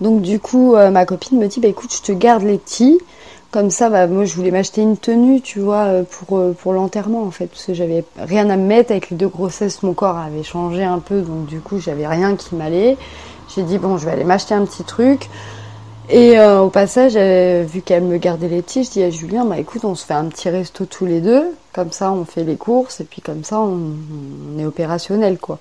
Donc, du coup, euh, ma copine me dit, bah écoute, je te garde les petits. Comme ça, bah, moi, je voulais m'acheter une tenue, tu vois, pour, pour l'enterrement, en fait. Parce que j'avais rien à me mettre. Avec les deux grossesses, mon corps avait changé un peu, donc du coup, j'avais rien qui m'allait. J'ai dit, bon, je vais aller m'acheter un petit truc. Et euh, au passage, euh, vu qu'elle me gardait les petits, je dis à Julien, bah écoute, on se fait un petit resto tous les deux, comme ça on fait les courses et puis comme ça on, est opérationnel quoi.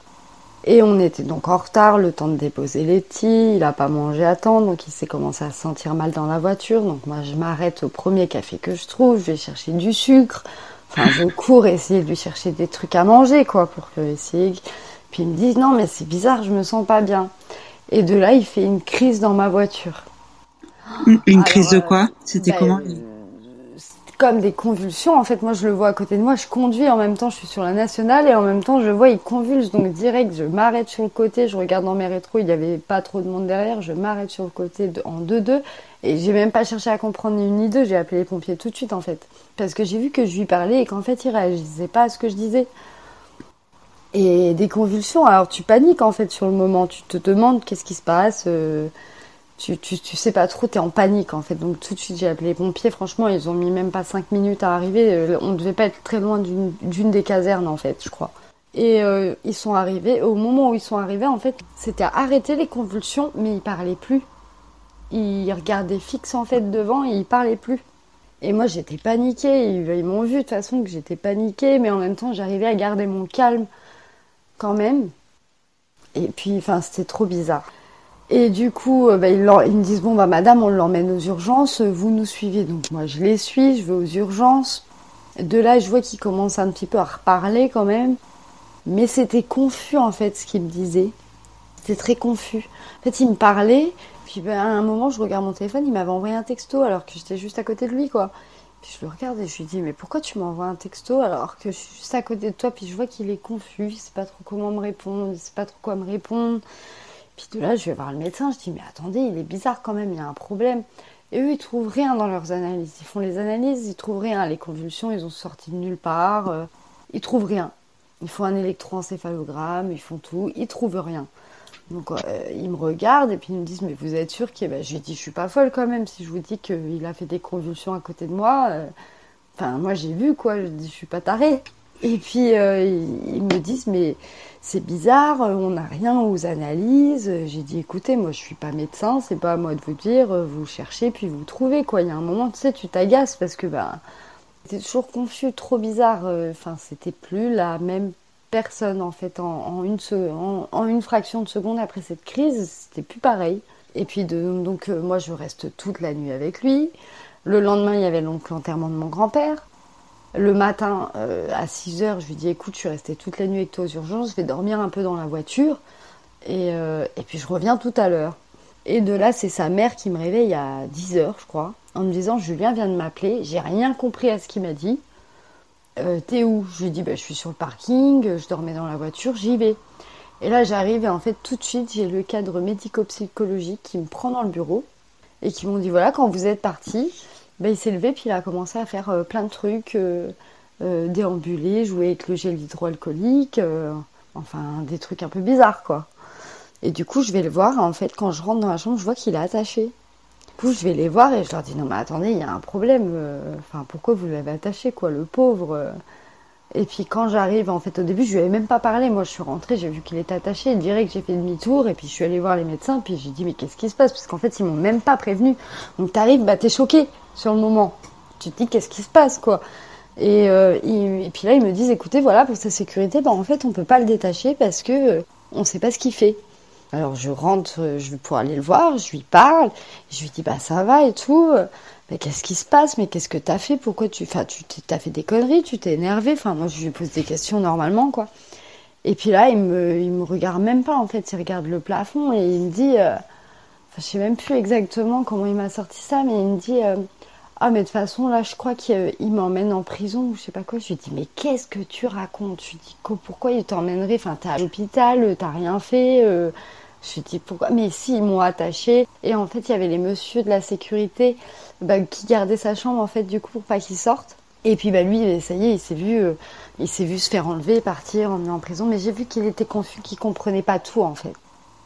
Et on était donc en retard, le temps de déposer les petits, il a pas mangé à temps, donc il s'est commencé à se sentir mal dans la voiture, donc moi je m'arrête au premier café que je trouve, je vais chercher du sucre, enfin je cours essayer de lui chercher des trucs à manger quoi, pour que. Puis il me dit, non mais c'est bizarre, je me sens pas bien. Et de là il fait une crise dans ma voiture. Une, Alors, crise de quoi? C'était bah, comment? euh, Comme des convulsions. En fait, moi, je le vois à côté de moi. Je conduis en même temps. Je suis sur la nationale et en même temps, je vois il convulse. Donc direct, je m'arrête sur le côté. Je regarde dans mes rétros. Il n'y avait pas trop de monde derrière. Je m'arrête sur le côté de, en 2-2 et j'ai même pas cherché à comprendre ni une ni deux. J'ai appelé les pompiers tout de suite en fait, parce que j'ai vu que je lui parlais et qu'en fait, il réagissait pas à ce que je disais. Et des convulsions. Alors tu paniques en fait sur le moment. Tu te demandes qu'est-ce qui se passe. Euh tu, tu, tu sais pas trop, t'es en panique en fait. Donc tout de suite j'ai appelé les pompiers. Franchement, ils ont mis même pas 5 minutes à arriver. Euh, On devait pas être très loin d'une des casernes en fait, je crois. Et euh, ils sont arrivés. Au moment où ils sont arrivés, en fait, c'était arrêter les convulsions, mais ils parlaient plus. Ils regardaient fixe en fait devant et ils parlaient plus. Et moi j'étais paniquée. Ils, ils m'ont vu de toute façon que j'étais paniquée, mais en même temps j'arrivais à garder mon calme même. Et puis, enfin, c'était trop bizarre. Et du coup, bah, ils, ils, me disent bon bah madame, on l'emmène aux urgences, vous nous suivez. Donc moi je les suis, je vais aux urgences. De là, je vois qu'ils commencent un petit peu à reparler quand même, mais c'était confus en fait ce qu'ils me disaient. C'était très confus. En fait, il me parlait, puis bah, à un moment, je regarde mon téléphone, il m'avait envoyé un texto alors que j'étais juste à côté de lui quoi. Puis je le regarde et je lui dis mais pourquoi tu m'envoies un texto alors que je suis juste à côté de toi? Puis je vois qu'il est confus, il sait pas trop comment me répondre, il sait pas trop quoi me répondre. Puis de là, je vais voir le médecin, je dis mais attendez, il est bizarre quand même, il y a un problème. Et eux, ils trouvent rien dans leurs analyses. Ils font les analyses, ils trouvent rien. Les convulsions, ils ont sorti de nulle part. Euh, ils trouvent rien. Ils font un électroencéphalogramme, ils font tout, ils trouvent rien. Donc euh, ils me regardent et puis ils me disent mais vous êtes sûr qu'il ben, je lui je suis pas folle quand même si je vous dis qu'il a fait des convulsions à côté de moi. Euh... Enfin moi j'ai vu quoi, je dis je suis pas tarée. Et puis euh, ils, me disent mais c'est bizarre, on n'a rien aux analyses. J'ai dit, écoutez, moi je suis pas médecin, c'est pas à moi de vous dire, vous cherchez puis vous trouvez quoi. Il y a un moment, tu sais, tu t'agaces parce que bah, c'était toujours confus, trop bizarre. Enfin, c'était plus la même personne en fait en, une en, en, une fraction de seconde après cette crise, c'était plus pareil. Et puis de, donc euh, moi je reste toute la nuit avec lui. Le lendemain, il y avait donc l'enterrement de mon grand-père. Le matin, à 6 heures, je lui dis écoute, je suis restée toute la nuit avec toi aux urgences, je vais dormir un peu dans la voiture et, et puis je reviens tout à l'heure. Et de là, c'est sa mère qui me réveille à 10 heures, je crois, en me disant Julien vient de m'appeler, j'ai rien compris à ce qu'il m'a dit. Euh, T'es où? Je lui dis bah, Je suis sur le parking, je dormais dans la voiture, j'y vais. Et là, j'arrive et en fait, tout de suite, j'ai le cadre médico-psychologique qui me prend dans le bureau et qui m'ont dit voilà, quand vous êtes parti, bah, il s'est levé puis il a commencé à faire euh, plein de trucs, euh, déambuler, jouer avec le gel hydroalcoolique, enfin des trucs un peu bizarres quoi. Et du coup, je vais le voir. En fait, quand je rentre dans la chambre, je vois qu'il est attaché. Du coup, je vais les voir et je leur dis non mais attendez, il y a un problème. Euh, enfin, pourquoi vous l'avez attaché quoi, le pauvre? Euh Et puis quand j'arrive, en fait, au début, je lui avais même pas parlé. Moi, je suis rentrée, j'ai vu qu'il était attaché. Direct, j'ai fait demi-tour et puis je suis allée voir les médecins. Puis j'ai dit mais qu'est-ce qui se passe? Parce qu'en fait, ils m'ont même pas prévenu. Donc t'arrives, bah t'es choqué sur le moment. Tu te dis qu'est-ce qui se passe quoi? Et, euh, et, puis là, ils me disent écoutez, voilà, pour sa sécurité, bah en fait, on peut pas le détacher parce que on sait pas ce qu'il fait. Alors je rentre, je vais pouvoir aller le voir, je lui parle, je lui dis bah ça va et tout. Mais qu'est-ce qui se passe? Mais qu'est-ce que t'as fait? Pourquoi tu, enfin tu t'as fait des conneries? Tu t'es énervé? Enfin moi je lui pose des questions normalement quoi. Et puis là il me, il me regarde même pas en fait, il regarde le plafond et il me dit, euh... je sais même plus exactement comment il m'a sorti ça, mais il me dit euh... ah mais de toute façon là je crois qu'il m'emmène en prison ou je sais pas quoi. Je lui dis mais qu'est-ce que tu racontes? Je lui dis pourquoi il t'emmènerait? Enfin t'es à l'hôpital, t'as rien fait. Euh... Je me dis pourquoi? Mais si, ils m'ont attaché. Et en fait, il y avait les messieurs de la sécurité bah, qui gardaient sa chambre, en fait, du coup, pour pas qu'il sorte. Et puis, bah, lui, ça y est, il s'est vu, euh, il s'est vu se faire enlever, partir, emmener en prison. Mais j'ai vu qu'il était confus, qu'il comprenait pas tout, en fait.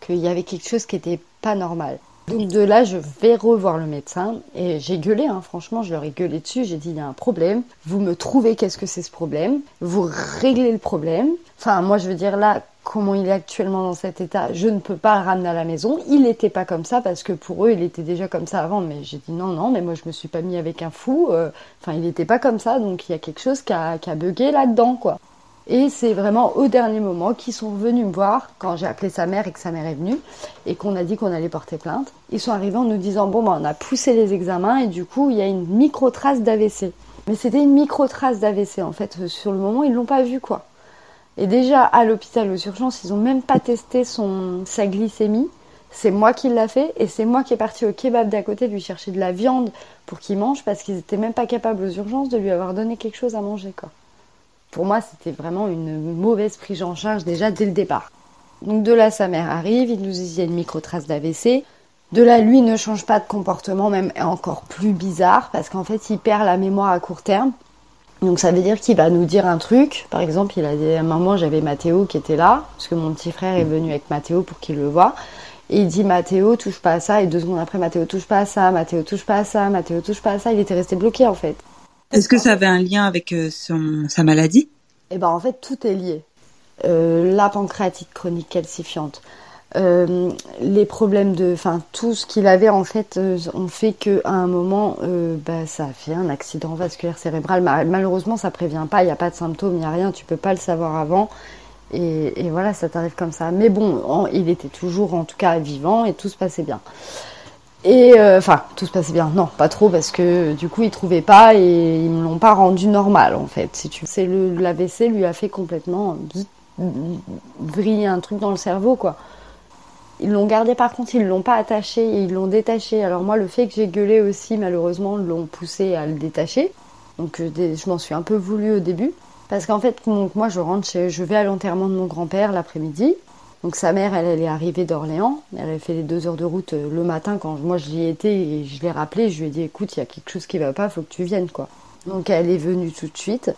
Qu'il y avait quelque chose qui était pas normal. Donc de là, je vais revoir le médecin et j'ai gueulé, hein, franchement, je leur ai gueulé dessus. J'ai dit, il y a un problème. Vous me trouvez qu'est-ce que c'est ce problème? Vous réglez le problème. Enfin, moi, je veux dire là, comment il est actuellement dans cet état, je ne peux pas le ramener à la maison. Il n'était pas comme ça parce que pour eux, il était déjà comme ça avant. Mais j'ai dit non, non, mais moi je me suis pas mis avec un fou. Euh, enfin, il n'était pas comme ça, donc il y a quelque chose qui a, qui a bugué là-dedans, quoi. Et c'est vraiment au dernier moment qu'ils sont venus me voir quand j'ai appelé sa mère et que sa mère est venue et qu'on a dit qu'on allait porter plainte. Ils sont arrivés en nous disant bon, ben, on a poussé les examens et du coup, il y a une micro trace d'AVC. Mais c'était une micro trace d'AVC en fait. Sur le moment, ils l'ont pas vu quoi. Et déjà, à l'hôpital aux urgences, ils ont même pas testé son, sa glycémie. C'est moi qui l'a fait et c'est moi qui est parti au kebab d'à côté lui chercher de la viande pour qu'il mange parce qu'ils étaient même pas capables aux urgences de lui avoir donné quelque chose à manger, quoi. Pour moi, c'était vraiment une mauvaise prise en charge déjà dès le départ. Donc de là, sa mère arrive, il nous dit y a une micro-trace d'AVC. De là, lui ne change pas de comportement, même encore plus bizarre, parce qu'en fait, il perd la mémoire à court terme. Donc ça veut dire qu'il va nous dire un truc. Par exemple, il a dit à un moment j'avais Mathéo qui était là, parce que mon petit frère est venu avec Mathéo pour qu'il le voie. Et il dit Mathéo touche pas à ça. Et deux secondes après, Mathéo touche pas à ça, Mathéo touche pas à ça, Mathéo touche pas à ça. Il était resté bloqué en fait. Est-ce que ça avait un lien avec euh, son, sa maladie? Eh ben en fait tout est lié. Euh, la pancréatite chronique calcifiante, euh, les problèmes de, enfin tout ce qu'il avait en fait, ont fait que à un moment, bah, ça a fait un accident vasculaire cérébral. Malheureusement, ça prévient pas, il n'y a pas de symptômes, il n'y a rien, tu peux pas le savoir avant. Et voilà, ça t'arrive comme ça. Mais bon, il était toujours en tout cas vivant et tout se passait bien. Et euh, enfin, tout se passait bien. Non, pas trop parce que du coup, il trouvait pas et ils me l'ont pas rendu normal en fait. Si tu, c'est le l'AVC lui a fait complètement vriller un truc dans le cerveau quoi. Ils l'ont gardé par contre, ils l'ont pas attaché et ils l'ont détaché. Alors moi, le fait que j'ai gueulé aussi, malheureusement, l'ont poussé à le détacher. Donc euh, je m'en suis un peu voulu au début. Parce qu'en fait, moi, je rentre chez, je vais à l'enterrement de mon grand-père l'après-midi. Donc sa mère, elle, elle est arrivée d'Orléans. Elle a fait les deux heures de route euh, le matin quand moi je y étais et je l'ai rappelé. Je lui ai dit, écoute, il y a quelque chose qui va pas, faut que tu viennes, quoi. Donc elle est venue tout de suite.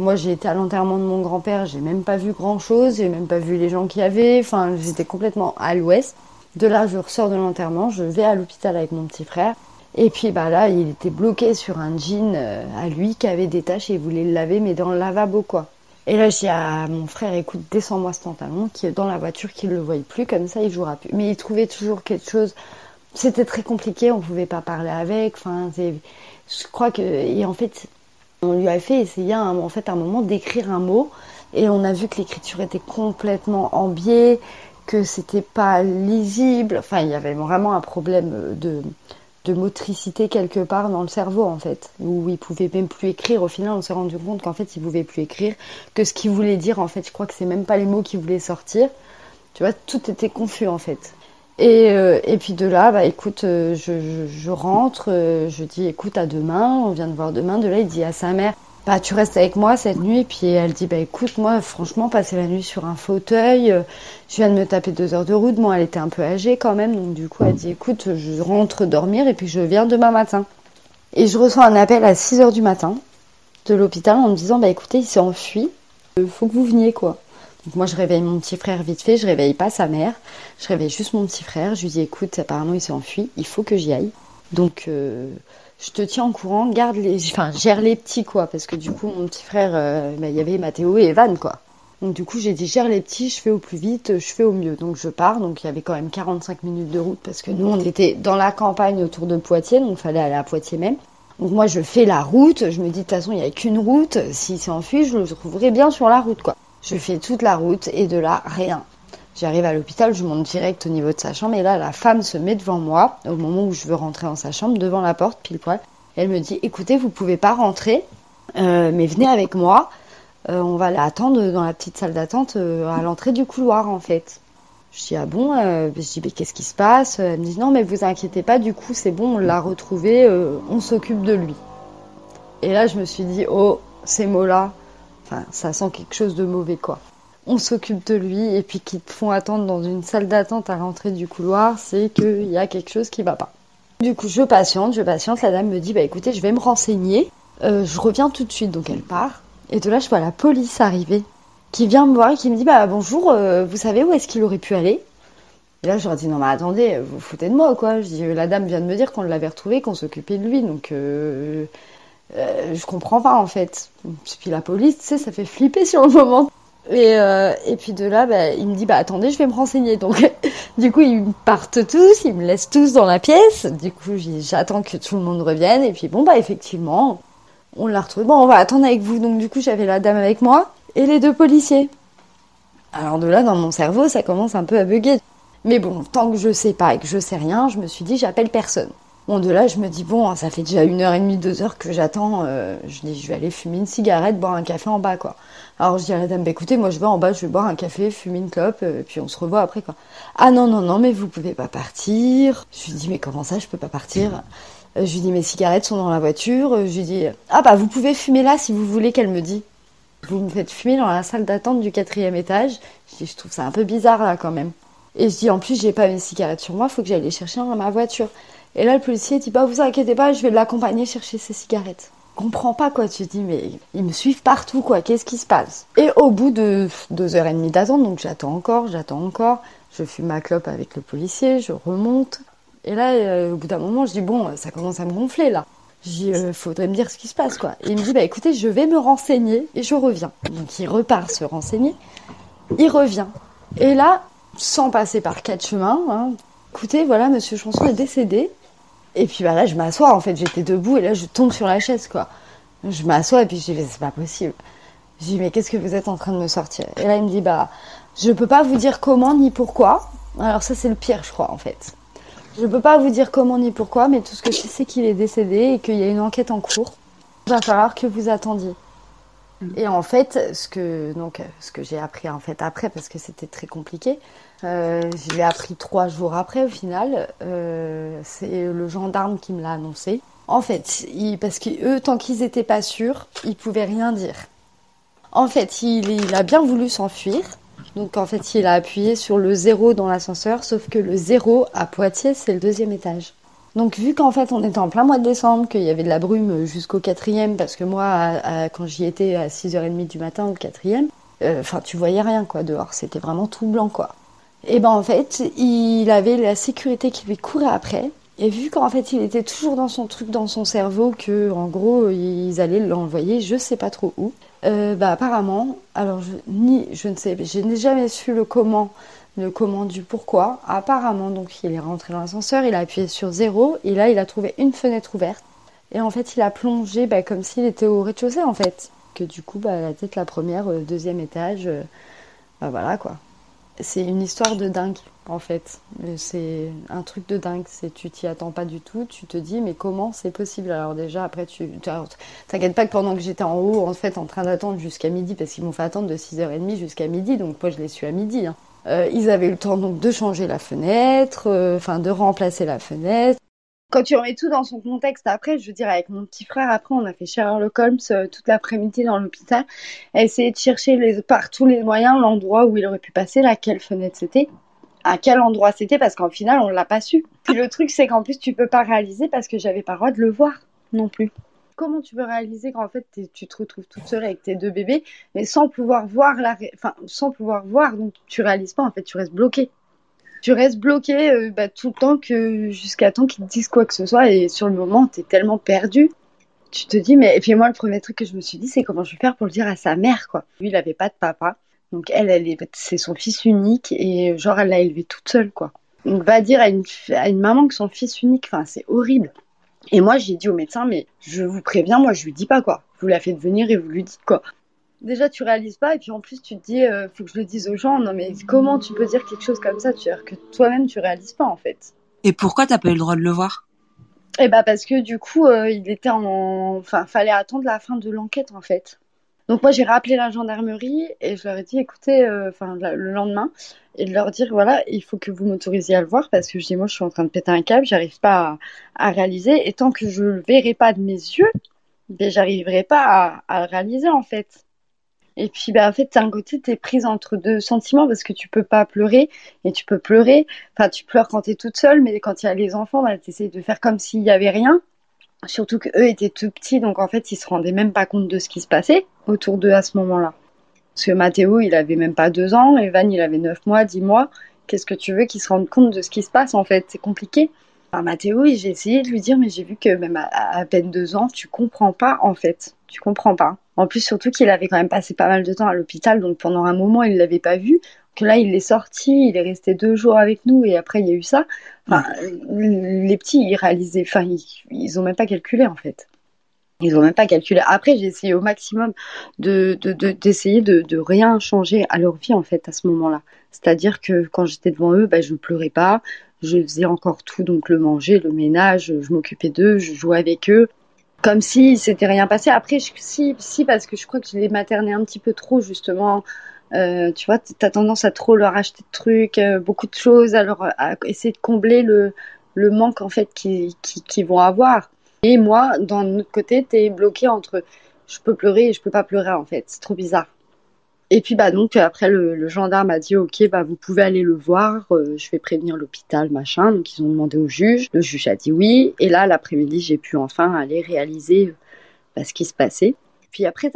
Moi, j'ai été à l'enterrement de mon grand-père, j'ai même pas vu grand-chose, j'ai même pas vu les gens qu'il y avait, enfin, j'étais complètement à l'ouest. De là, je ressors de l'enterrement, je vais à l'hôpital avec mon petit frère. Et puis bah là, il était bloqué sur un jean euh, à lui qui avait des taches et il voulait le laver, mais dans le lavabo quoi. Et là, dis à mon frère, écoute, descends-moi ce pantalon, qui est dans la voiture, qu'il ne le voyait plus, comme ça, il jouera plus. Mais il trouvait toujours quelque chose. C'était très compliqué, on pouvait pas parler avec. Enfin, je crois que, et en fait, on lui a fait essayer un, un moment d'écrire un mot et on a vu que l'écriture était complètement en biais, que c'était pas lisible. Enfin, il y avait vraiment un problème de de motricité quelque part dans le cerveau en fait, où il pouvait même plus écrire. Au final, on s'est rendu compte qu'en fait, il pouvait plus écrire, que ce qu'il voulait dire, en fait, je crois que c'est même pas les mots qu'il voulait sortir. Tu vois, tout était confus en fait. Et, euh, et puis de là, bah écoute, euh, je, je, rentre, euh, je dis écoute à demain, on vient de voir demain. De là, il dit à sa mère, bah tu restes avec moi cette nuit. Puis elle dit bah écoute, moi franchement, passer la nuit sur un fauteuil, je viens de me taper deux heures de route. Moi, elle était un peu âgée quand même, donc du coup, elle dit écoute, je rentre dormir et puis je viens demain matin. Et je reçois un appel à 6 heures du matin de l'hôpital en me disant bah écoutez, il s'est enfui, il faut que vous veniez quoi. Donc moi je réveille mon petit frère vite fait, je réveille pas sa mère, je réveille juste mon petit frère, je lui dis écoute apparemment il s'est enfui, il faut que j'y aille. Donc euh, je te tiens en courant, garde les, enfin gère les petits quoi, parce que du coup mon petit frère, euh, bah, il y avait Mathéo et Evan quoi. Donc du coup j'ai dit gère les petits, je fais au plus vite, je fais au mieux. Donc je pars, donc il y avait quand même 45 minutes de route parce que nous on était dans la campagne autour de Poitiers, donc il fallait aller à Poitiers même. Donc moi je fais la route, je me dis de toute façon il n'y a qu'une route, s'il s'est enfui je le trouverai bien sur la route quoi. Je fais toute la route et de là, rien. J'arrive à l'hôpital, je monte direct au niveau de sa chambre et là, la femme se met devant moi au moment où je veux rentrer dans sa chambre, devant la porte, pile poil. Elle me dit, écoutez, vous pouvez pas rentrer, euh, mais venez avec moi. Euh, on va l'attendre dans la petite salle d'attente euh, à l'entrée du couloir, en fait. Je dis, ah bon Je dis, mais qu'est-ce qui se passe? Elle me dit, non, mais vous inquiétez pas, du coup, c'est bon, on l'a retrouvé, on s'occupe de lui. Et là, je me suis dit, oh, ces mots-là, Enfin, ça sent quelque chose de mauvais, quoi. On s'occupe de lui et puis qu'ils te font attendre dans une salle d'attente à l'entrée du couloir, c'est qu'il y a quelque chose qui va pas. Du coup, je patiente, je patiente. La dame me dit, bah écoutez, je vais me renseigner. Euh, je reviens tout de suite. Donc elle part. Et de là, je vois la police arriver, qui vient me voir et qui me dit, bah bonjour, euh, vous savez où est-ce qu'il aurait pu aller? Et là, je leur dis, non mais attendez, vous foutez de moi quoi? Je dis, la dame vient de me dire qu'on l'avait retrouvé, qu'on s'occupait de lui, donc euh, euh, je comprends pas en fait. Puis la police, tu sais, ça fait flipper sur le moment. Et, euh, et puis de là, bah, il me dit, bah attendez, je vais me renseigner. Donc (laughs) du coup, ils partent tous, ils me laissent tous dans la pièce. Du coup, j'attends que tout le monde revienne. Et puis bon, bah effectivement, on l'a retrouvé. Bon, on va attendre avec vous. Donc du coup, j'avais la dame avec moi et les deux policiers. Alors de là, dans mon cerveau, ça commence un peu à bugger. Mais bon, tant que je sais pas et que je sais rien, je me suis dit, j'appelle personne. Bon, de là, je me dis, bon, ça fait déjà une heure et demie, deux heures que j'attends. Euh, je dis, je vais aller fumer une cigarette, boire un café en bas, quoi. Alors je dis à la dame, bah, écoutez, moi je vais en bas, je vais boire un café, fumer une clope, euh, puis on se revoit après, quoi. Ah non, non, non, mais vous pouvez pas partir. Je lui dis, mais comment ça, je peux pas partir? Euh, Je lui dis, mes cigarettes sont dans la voiture. Je lui dis, ah bah vous pouvez fumer là si vous voulez, qu'elle me dit. Vous me faites fumer dans la salle d'attente du quatrième étage. Je dis, je trouve ça un peu bizarre là quand même. Et je dis, en plus, j'ai pas mes cigarettes sur moi, faut que j'aille les chercher dans ma voiture. Et là, le policier dit Bah, vous inquiétez pas, je vais l'accompagner chercher ses cigarettes. Comprends pas quoi, tu dis, mais ils me suivent partout quoi, qu'est-ce qui se passe? Et au bout de deux heures et demie d'attente, donc j'attends encore, j'attends encore, je fume ma clope avec le policier, je remonte. Et là, euh, au bout d'un moment, je dis Bon, ça commence à me gonfler là. Dis, euh, faudrait me dire ce qui se passe, quoi. Et il me dit, bah écoutez, je vais me renseigner et je reviens. Donc il repart se renseigner, il revient. Et là, sans passer par quatre chemins, hein, écoutez, voilà, monsieur Chanson est décédé. Et puis bah là, je m'assois, en fait, j'étais debout et là, je tombe sur la chaise, quoi. Je m'assois et puis je dis, c'est pas possible. Je dis, mais qu'est-ce que vous êtes en train de me sortir? Et là, il me dit, bah, je peux pas vous dire comment ni pourquoi. Alors ça, c'est le pire, je crois, en fait. Je peux pas vous dire comment ni pourquoi, mais tout ce que je sais, c'est qu'il est décédé et qu'il y a une enquête en cours. Il va falloir que vous attendiez. Et en fait, ce que donc ce que j'ai appris en fait après parce que c'était très compliqué, euh, je l'ai appris trois jours après au final. Euh, c'est le gendarme qui me l'a annoncé. En fait, parce qu'eux, tant qu'ils n'étaient pas sûrs, ils pouvaient rien dire. En fait, il, il a bien voulu s'enfuir. Donc en fait, il a appuyé sur le zéro dans l'ascenseur, sauf que le zéro à Poitiers, c'est le deuxième étage. Donc vu qu'en fait on était en plein mois de décembre, qu'il y avait de la brume jusqu'au quatrième, parce que moi quand j'y étais à 6h30 du matin au quatrième, euh, enfin tu voyais rien quoi dehors, c'était vraiment tout blanc quoi. Et ben en fait il avait la sécurité qui lui courait après, et vu qu'en fait il était toujours dans son truc, dans son cerveau, que en gros ils allaient l'envoyer je sais pas trop où, euh, bah apparemment, alors ni je ne sais, je n'ai jamais su le comment le comment du pourquoi. Apparemment, donc, il est rentré dans l'ascenseur, il a appuyé sur zéro, et là, il a trouvé une fenêtre ouverte. Et en fait, il a plongé bah, comme s'il était au rez-de-chaussée, en fait. Que du coup, bah, la tête, la première, euh, deuxième étage, euh, bah voilà, quoi. c'est une histoire de dingue en fait. C'est un truc de dingue. C'est tu t'y attends pas du tout. Tu te dis mais comment c'est possible? Alors déjà après tu t'inquiète pas que pendant que j'étais en haut en fait en train d'attendre jusqu'à midi parce qu'ils m'ont fait attendre de 6h30 jusqu'à midi donc moi je l'ai su à midi. Hein. Euh, ils avaient eu le temps donc de changer la fenêtre, euh, enfin de remplacer la fenêtre. Quand tu remets tout dans son contexte, après, je veux dire, avec mon petit frère, après, on a fait Sherlock Holmes euh, toute l'après-midi dans l'hôpital, essayer de chercher par tous les moyens l'endroit où il aurait pu passer, laquelle fenêtre c'était, à quel endroit c'était, parce qu'en final, on l'a pas su. Puis le truc, c'est qu'en plus, tu peux pas réaliser parce que j'avais pas le droit de le voir non plus comment tu peux réaliser qu'en fait tu te retrouves toute seule avec tes deux bébés, mais sans pouvoir voir la, enfin sans pouvoir voir, donc tu réalises pas en fait, tu restes bloqué. Tu restes bloqué euh, bah, tout le temps que jusqu'à temps qu'ils te disent quoi que ce soit et sur le moment tu es tellement perdu. Tu te dis mais et puis moi le premier truc que je me suis dit c'est comment je vais faire pour le dire à sa mère quoi. Lui il avait pas de papa, donc elle elle est c'est son fils unique et genre elle l'a élevé toute seule quoi. Donc va dire à une, à une maman que son fils unique, enfin c'est horrible. Et moi, j'ai dit au médecin, mais je vous préviens, moi, je lui dis pas quoi. Vous la faites venir et vous lui dites quoi. Déjà, tu réalises pas, et puis en plus, tu te dis, euh, faut que je le dise aux gens. Non, mais comment tu peux dire quelque chose comme ça Tu veux dire que toi-même, tu réalises pas, en fait. Et pourquoi t'as pas eu le droit de le voir? Eh bah, parce que du coup, euh, il était en. Enfin, fallait attendre la fin de l'enquête, en fait. Donc moi j'ai rappelé la gendarmerie et je leur ai dit écoutez, euh, le lendemain, et de leur dire voilà il faut que vous m'autorisiez à le voir parce que je dis moi je suis en train de péter un câble, j'arrive pas à, réaliser et tant que je le verrai pas de mes yeux, ben j'arriverai pas à, le réaliser en fait. Et puis ben en fait d'un côté t'es prise entre deux sentiments parce que tu peux pas pleurer et tu peux pleurer, enfin tu pleures quand t'es toute seule mais quand il y a les enfants ben, t'essayes de faire comme s'il y avait rien Surtout qu'eux étaient tout petits, donc en fait, ils se rendaient même pas compte de ce qui se passait autour d'eux à ce moment-là. Parce que Mathéo, il avait même pas deux ans, Evan, il avait neuf mois, dix mois. Qu'est-ce que tu veux qu'ils se rendent compte de ce qui se passe, en fait? C'est compliqué. Enfin, Mathéo, j'ai essayé de lui dire, mais j'ai vu que même à, peine deux ans, tu comprends pas, en fait. Tu comprends pas. En plus, surtout qu'il avait quand même passé pas mal de temps à l'hôpital, donc pendant un moment, il l'avait pas vu là il est sorti, il est resté deux jours avec nous et après il y a eu ça. Enfin, les petits ils réalisaient, enfin ils, ils ont même pas calculé en fait. Ils ont même pas calculé. Après j'ai essayé au maximum de d'essayer de, de, de, rien changer à leur vie en fait à ce moment-là. C'est-à-dire que quand j'étais devant eux, bah, je ne pleurais pas, je faisais encore tout, donc le manger, le ménage, je m'occupais d'eux, je jouais avec eux, comme si c'était rien passé. Après, si, si, parce que je crois que je les maternais un petit peu trop, justement, euh, tu vois, tu as tendance à trop leur acheter de trucs, euh, beaucoup de choses, à, leur, essayer de combler le, le manque en fait qu'ils qui, qui vont avoir. Et moi, d'un autre côté, tu es bloqué entre je peux pleurer et je peux pas pleurer en fait. C'est trop bizarre. Et puis bah donc après le, le, gendarme a dit ok bah vous pouvez aller le voir, euh, je vais prévenir l'hôpital machin. Donc ils ont demandé au juge, le juge a dit oui. Et là l'après-midi j'ai pu enfin aller réaliser bah, ce qui se passait. Puis après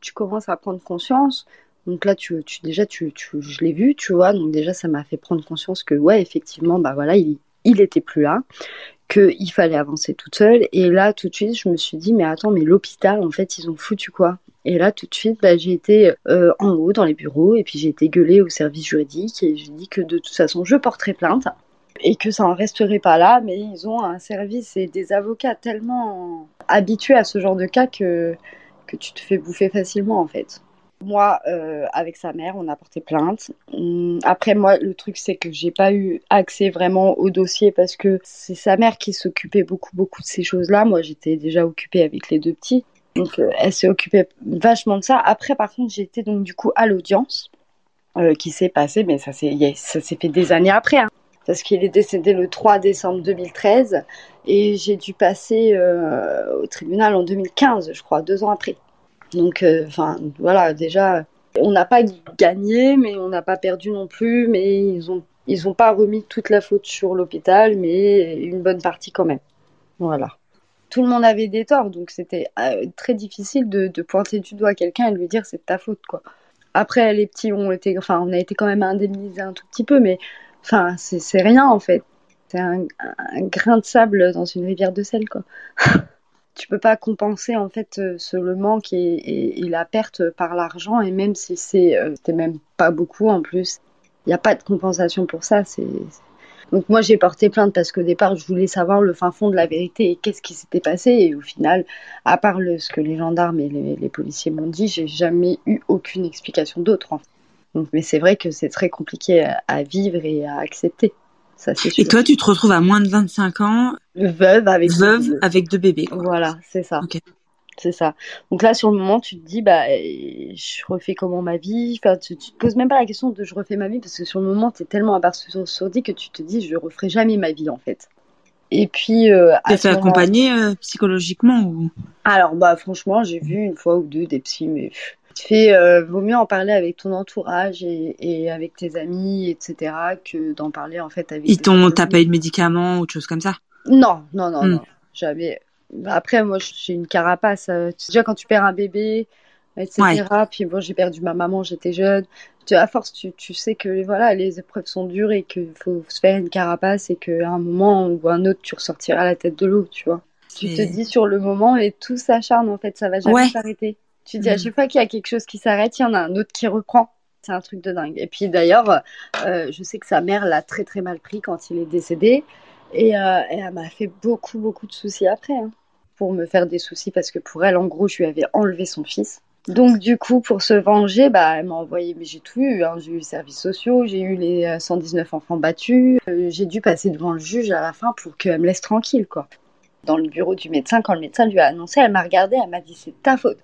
tu, commences à prendre conscience donc là, tu, tu déjà, tu, je l'ai vu, tu vois. Donc déjà, ça m'a fait prendre conscience que, ouais, effectivement, bah voilà, il, il était plus là, qu'il fallait avancer toute seule. Et là, tout de suite, je me suis dit, mais attends, mais l'hôpital, en fait, ils ont foutu quoi? Et là, tout de suite, bah, j'ai été euh, en haut dans les bureaux et puis j'ai été gueulée au service juridique et j'ai dit que de toute façon, je porterai plainte et que ça en resterait pas là, mais ils ont un service et des avocats tellement habitués à ce genre de cas que, que tu te fais bouffer facilement en fait. Moi, euh, avec sa mère, on a porté plainte. Hum, après, moi, le truc, c'est que j'ai pas eu accès vraiment au dossier parce que c'est sa mère qui s'occupait beaucoup, beaucoup de ces choses-là. Moi, j'étais déjà occupée avec les deux petits. Donc, euh, elle s'est occupée vachement de ça. Après, par contre, j'étais donc du coup à l'audience euh, qui s'est passée, mais ça s'est fait des années après. Hein, parce qu'il est décédé le 3 décembre 2013 et j'ai dû passer au tribunal en 2015, je crois, deux ans après. Donc, euh, enfin, voilà, déjà, on n'a pas gagné, mais on n'a pas perdu non plus, mais ils ont ils n'ont pas remis toute la faute sur l'hôpital, mais une bonne partie quand même. Voilà. Tout le monde avait des torts, donc c'était euh, très difficile de, pointer du doigt quelqu'un et de lui dire c'est ta faute, quoi. Après, les petits ont été, enfin, on a été quand même indemnisés un tout petit peu, mais enfin, c'est rien en fait. C'est un, un, grain de sable dans une rivière de sel, quoi. (laughs) tu peux pas compenser en fait euh, ce, manque et, la perte par l'argent. Et même si c'est euh, c'était même pas beaucoup en plus il n'y a pas de compensation pour ça. C'est donc moi j'ai porté plainte parce qu'au départ je voulais savoir le fin fond de la vérité et qu'est-ce qui s'était passé. Et au final à part le, ce que les gendarmes et les, policiers m'ont dit j'ai jamais eu aucune explication d'autre mais c'est vrai que c'est très compliqué à, vivre et à accepter. Ça, c'est Et toi, tu te retrouves à moins de 25 ans, veuve avec veuve deux avec deux bébés. Voilà, c'est ça. C'est ça. Donc là, sur le moment, tu te dis, bah, je refais comment ma vie? Enfin, tu, te poses même pas la question de je refais ma vie parce que sur le moment, tu es tellement abasourdi que tu te dis, je referai jamais ma vie en fait. Et puis. Euh, T'es fait accompagner euh, psychologiquement ou? Alors, bah, franchement, j'ai vu une fois ou deux des psys, mais tu fais, euh, vaut mieux en parler avec ton entourage et, avec tes amis, etc., que d'en parler en fait avec. Ils t'ont, t'as pas eu de médicaments ou de choses comme ça? Non, non, non, hmm. non, jamais. Après, moi, j'ai une carapace. Euh, déjà, quand tu perds un bébé, etc. Puis bon, j'ai perdu ma maman, j'étais jeune. Tu, à force, tu, tu, sais que voilà, les épreuves sont dures et qu'il faut se faire une carapace et qu'à un moment ou un autre, tu ressortiras la tête de l'eau, tu vois. Tu te dis sur le moment et tout s'acharne, en fait, ça va jamais s'arrêter. Tu dis à mm. chaque fois qu'il y a quelque chose qui s'arrête, il y en a un autre qui reprend. C'est un truc de dingue. Et puis d'ailleurs, euh, je sais que sa mère l'a très très mal pris quand il est décédé. Et, euh, elle m'a fait beaucoup beaucoup de soucis après. Hein, pour me faire des soucis parce que pour elle, en gros, je lui avais enlevé son fils. Donc du coup, pour se venger, bah, elle m'a envoyé, mais j'ai tout eu. Hein. J'ai eu les services sociaux, j'ai eu les 119 euh, enfants battus. j'ai dû passer devant le juge à la fin pour qu'elle me laisse tranquille, quoi. Dans le bureau du médecin, quand le médecin lui a annoncé, elle m'a regardé, elle m'a dit c'est ta faute.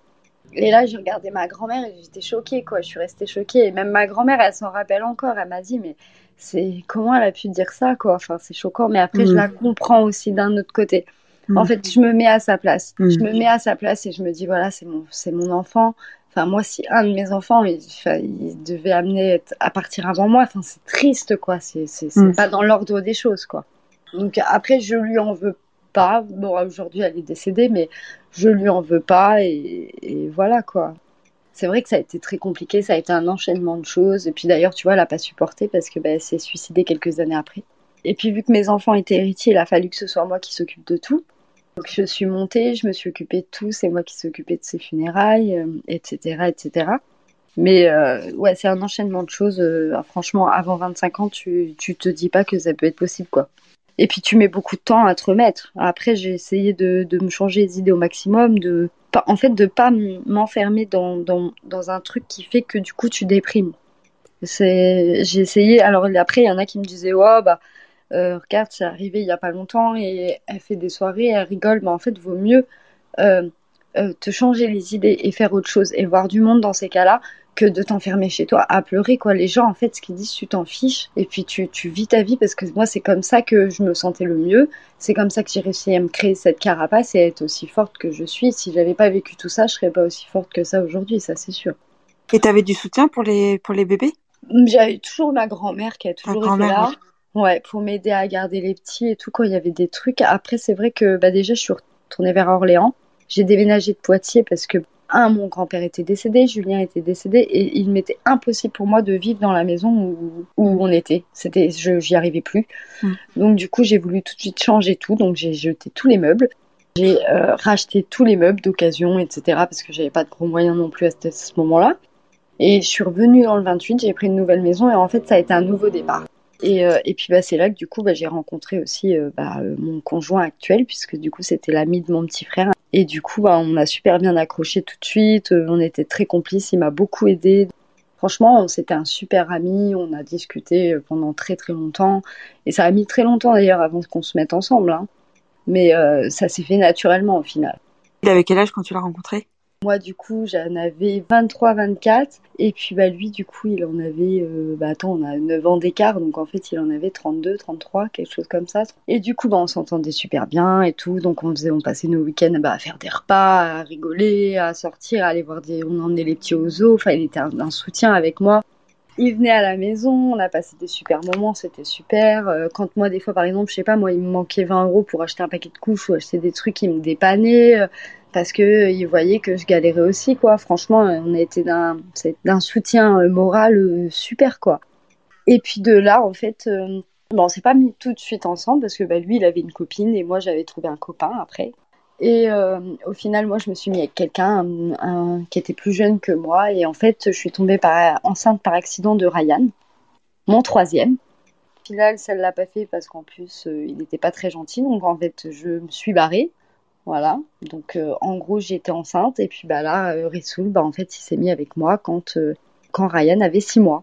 Et là, j'ai regardé ma grand-mère et j'étais choquée, quoi. Je suis restée choquée. Et même ma grand-mère, elle s'en rappelle encore. Elle m'a dit, mais c'est comment elle a pu dire ça, quoi? Enfin, c'est choquant. Mais après, je mm. la comprends aussi d'un autre côté. En mm. fait, je me mets à sa place. Mm. Je me mets à sa place et je me dis, voilà, c'est mon, c'est mon enfant. Enfin, moi, si un de mes enfants, il, il devait amener à partir avant moi, enfin, c'est triste, quoi. C'est, c'est, c'est pas dans l'ordre des choses, quoi. Donc après, je lui en veux Bon, aujourd'hui, elle est décédée, mais je lui en veux pas et, voilà quoi. C'est vrai que ça a été très compliqué, ça a été un enchaînement de choses. Et puis d'ailleurs, tu vois, elle n'a pas supporté parce que bah, s'est suicidée quelques années après. Et puis vu que mes enfants étaient héritiers, il a fallu que ce soit moi qui s'occupe de tout. Donc je suis montée, je me suis occupée de tout, c'est moi qui s'occupais de ses funérailles, etc., euh, etc. Mais euh, ouais, c'est un enchaînement de choses. Euh, franchement, avant 25 ans, tu, tu te dis pas que ça peut être possible, quoi. Et puis tu mets beaucoup de temps à te remettre. Après, j'ai essayé de, de, me changer les idées au maximum, de en fait de pas m'enfermer dans, dans, dans, un truc qui fait que du coup tu déprimes. C'est j'ai essayé. Alors après, il y en a qui me disaient oh bah euh, regarde, c'est arrivé il y a pas longtemps et elle fait des soirées, elle rigole. Mais en fait, vaut mieux euh, euh, te changer les idées et faire autre chose et voir du monde dans ces cas-là que de t'enfermer chez toi à pleurer quoi. Les gens en fait ce qu'ils disent tu t'en fiches et puis tu, tu vis ta vie parce que moi c'est comme ça que je me sentais le mieux. C'est comme ça que j'ai réussi à me créer cette carapace et à être aussi forte que je suis. Si j'avais pas vécu tout ça je serais pas aussi forte que ça aujourd'hui ça c'est sûr. Et t'avais du soutien pour les pour les bébés? J'avais toujours ma grand-mère qui a toujours été là. ouais pour m'aider à garder les petits et tout quand il y avait des trucs. Après c'est vrai que bah déjà je suis retournée vers Orléans j'ai déménagé de Poitiers parce que un, mon grand-père était décédé, Julien était décédé, et il m'était impossible pour moi de vivre dans la maison où, on était. C'était, je, j'y arrivais plus. Mm. Donc du coup, j'ai voulu tout de suite changer tout. Donc j'ai jeté tous les meubles. J'ai euh, racheté tous les meubles d'occasion, etc. Parce que j'avais pas de gros moyens non plus à ce, moment-là. Et je suis revenue dans le 28, j'ai pris une nouvelle maison et en fait ça a été un nouveau départ. Et, euh, et puis bah, c'est là que du coup bah, j'ai rencontré aussi euh, bah, mon conjoint actuel puisque du coup c'était l'ami de mon petit frère et du coup, bah, on a super bien accroché tout de suite. Euh, on était très complices. Il m'a beaucoup aidé. Franchement, c'était un super ami. On a discuté euh, pendant très très longtemps. Et ça a mis très longtemps d'ailleurs avant qu'on se mette ensemble. Hein. Mais euh, ça s'est fait naturellement au final. Il avait quel âge quand tu l'as rencontré? Moi, du coup, j'en avais 23, 24. Et puis, bah, lui, du coup, il en avait, euh, bah, attends, on a 9 ans d'écart. Donc, en fait, il en avait 32, 33, quelque chose comme ça. Et du coup, bah, on s'entendait super bien et tout. Donc, on faisait, on passait nos week-ends bah, à faire des repas, à rigoler, à sortir, à aller voir des, on emmenait les petits aux. Enfin, il était un, soutien avec moi. Il venait à la maison, on a passé des super moments, c'était super. Euh, quand moi, des fois, par exemple, je sais pas, moi, il me manquait 20 euros pour acheter un paquet de couches ou acheter des trucs qui me dépannaient. Euh, parce que euh, il voyait que je galérais aussi quoi. Franchement, on a été d'un d'un soutien euh, moral euh, super quoi. Et puis de là en fait bon, on s'est pas mis tout de suite ensemble parce que bah, lui il avait une copine et moi j'avais trouvé un copain après. Et au final, moi, je me suis mis avec quelqu'un qui était plus jeune que moi. Et en fait, je suis tombée par, enceinte par accident de Ryan, mon troisième. Au final, ça ne l'a pas fait parce qu'en plus, il n'était pas très gentil. Donc, en fait, je me suis barrée. Voilà. Donc, euh, en gros, j'étais enceinte. Et puis, bah là, euh, Rissoul, bah, en fait, il s'est mis avec moi quand, euh, quand Ryan avait six mois.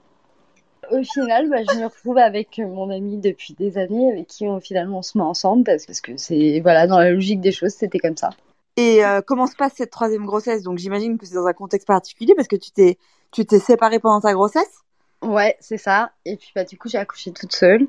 Au final, bah, je me retrouve avec mon ami depuis des années, avec qui on, finalement on se met ensemble parce, parce que c'est voilà dans la logique des choses, c'était comme ça. Et euh, comment se passe cette troisième grossesse? Donc j'imagine que c'est dans un contexte particulier parce que tu t'es tu t'es séparée pendant ta grossesse? Ouais, c'est ça. Et puis bah du coup j'ai accouché toute seule.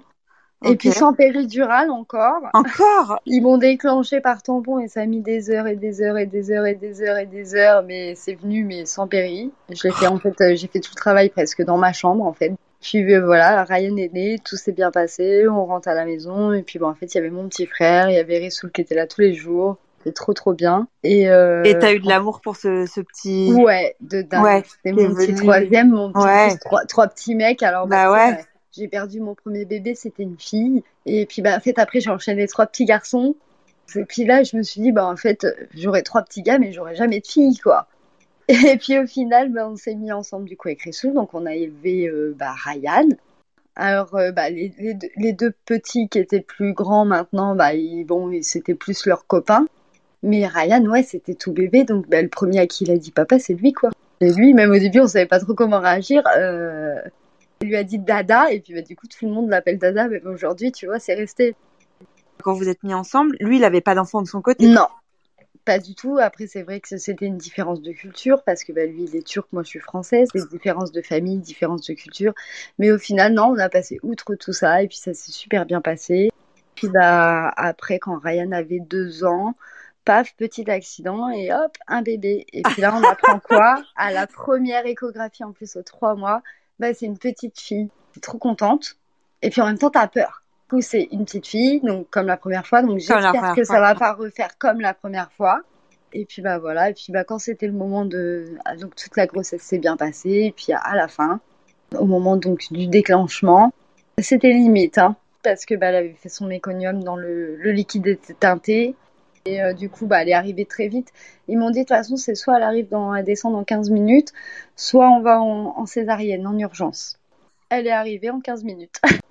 Et puis sans péridurale encore. Encore? (laughs) Ils m'ont déclenché par tampon et ça a mis des heures et des heures et des heures et des heures et des heures, mais c'est venu mais sans péri. Je l'ai fait en fait, euh, j'ai fait tout le travail presque dans ma chambre en fait. Puis euh, voilà, Ryan est né, tout s'est bien passé, on rentre à la maison et puis bon en fait il y avait mon petit frère, il y avait Rissoul qui était là tous les jours. C'était trop trop bien. Et euh... t'as eu de l'amour pour ce, ce petit. Ouais, de dingue. Ouais, C'était mon petit troisième, mon petit ouais. trois, trois petits mecs. Alors bah, bah ouais j'ai perdu mon premier bébé, c'était une fille. Et puis, bah, en fait, après, j'ai enchaîné trois petits garçons. Et puis là, je me suis dit, bah, en fait, j'aurais trois petits gars, mais j'aurais jamais de filles, quoi. (laughs) Et puis, au final, bah, on s'est mis ensemble, du coup, avec Ressoul. Donc, on a élevé euh, bah, Ryan. Alors, euh, bah, les, les, deux petits qui étaient plus grands maintenant, bah, ils, bon, c'était plus leurs copains. Mais Ryan, ouais, c'était tout bébé. Donc, bah, le premier à qui il a dit papa, c'est lui, quoi. Et lui, même au début, on savait pas trop comment réagir. Euh, il lui a dit Dada, et puis bah, du coup, tout le monde l'appelle Dada, mais aujourd'hui, tu vois, c'est resté. Quand vous êtes mis ensemble, lui, il n'avait pas d'enfant de son côté Non, pas du tout. Après, c'est vrai que c'était une différence de culture, parce que bah, lui, il est turc, moi, je suis française. Des différences de famille, différences de culture. Mais au final, non, on a passé outre tout ça, et puis ça s'est super bien passé. Puis bah, après, quand Ryan avait deux ans, paf, petit accident et hop, un bébé. Et puis là, on apprend quoi? À la première échographie, en plus, aux trois mois, bah, c'est une petite fille. T'es trop contente. Et puis en même temps, t'as peur. Du coup, c'est une petite fille, donc comme la première fois. Donc j'espère que ça va pas refaire comme la première fois. Et puis bah voilà. Et puis bah quand c'était le moment de, ah, donc toute la grossesse s'est bien passée. Et puis à la fin, au moment donc du déclenchement, c'était limite, hein, parce que bah elle avait fait son méconium dans le, le liquide était teinté. Et euh, du coup, bah, elle est arrivée très vite. Ils m'ont dit, de toute façon, c'est soit elle arrive dans, elle descend dans 15 minutes, soit on va en, en césarienne, en urgence. Elle est arrivée en 15 minutes. (laughs)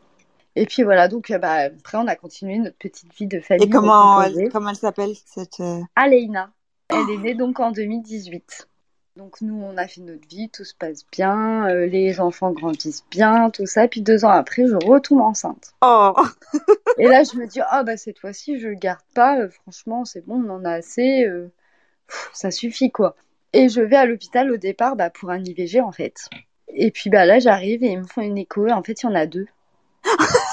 Et puis voilà, donc euh, bah, après, on a continué notre petite vie de famille. Et comment elle, comment elle s'appelle cette... Euh, Aleina. Elle est née donc en 2018. Donc nous, on a fait notre vie, tout se passe bien, euh, les enfants grandissent bien, tout ça. Puis deux ans après, je retombe enceinte. Oh (laughs) Et là, je me dis, ah bah cette fois-ci, je le garde pas. Euh, franchement, c'est bon, on en a assez. Euh, pff, ça suffit quoi. Et je vais à l'hôpital au départ bah, pour un IVG en fait. Et puis bah là, j'arrive et ils me font une écho. Et en fait, il y en a deux. (laughs)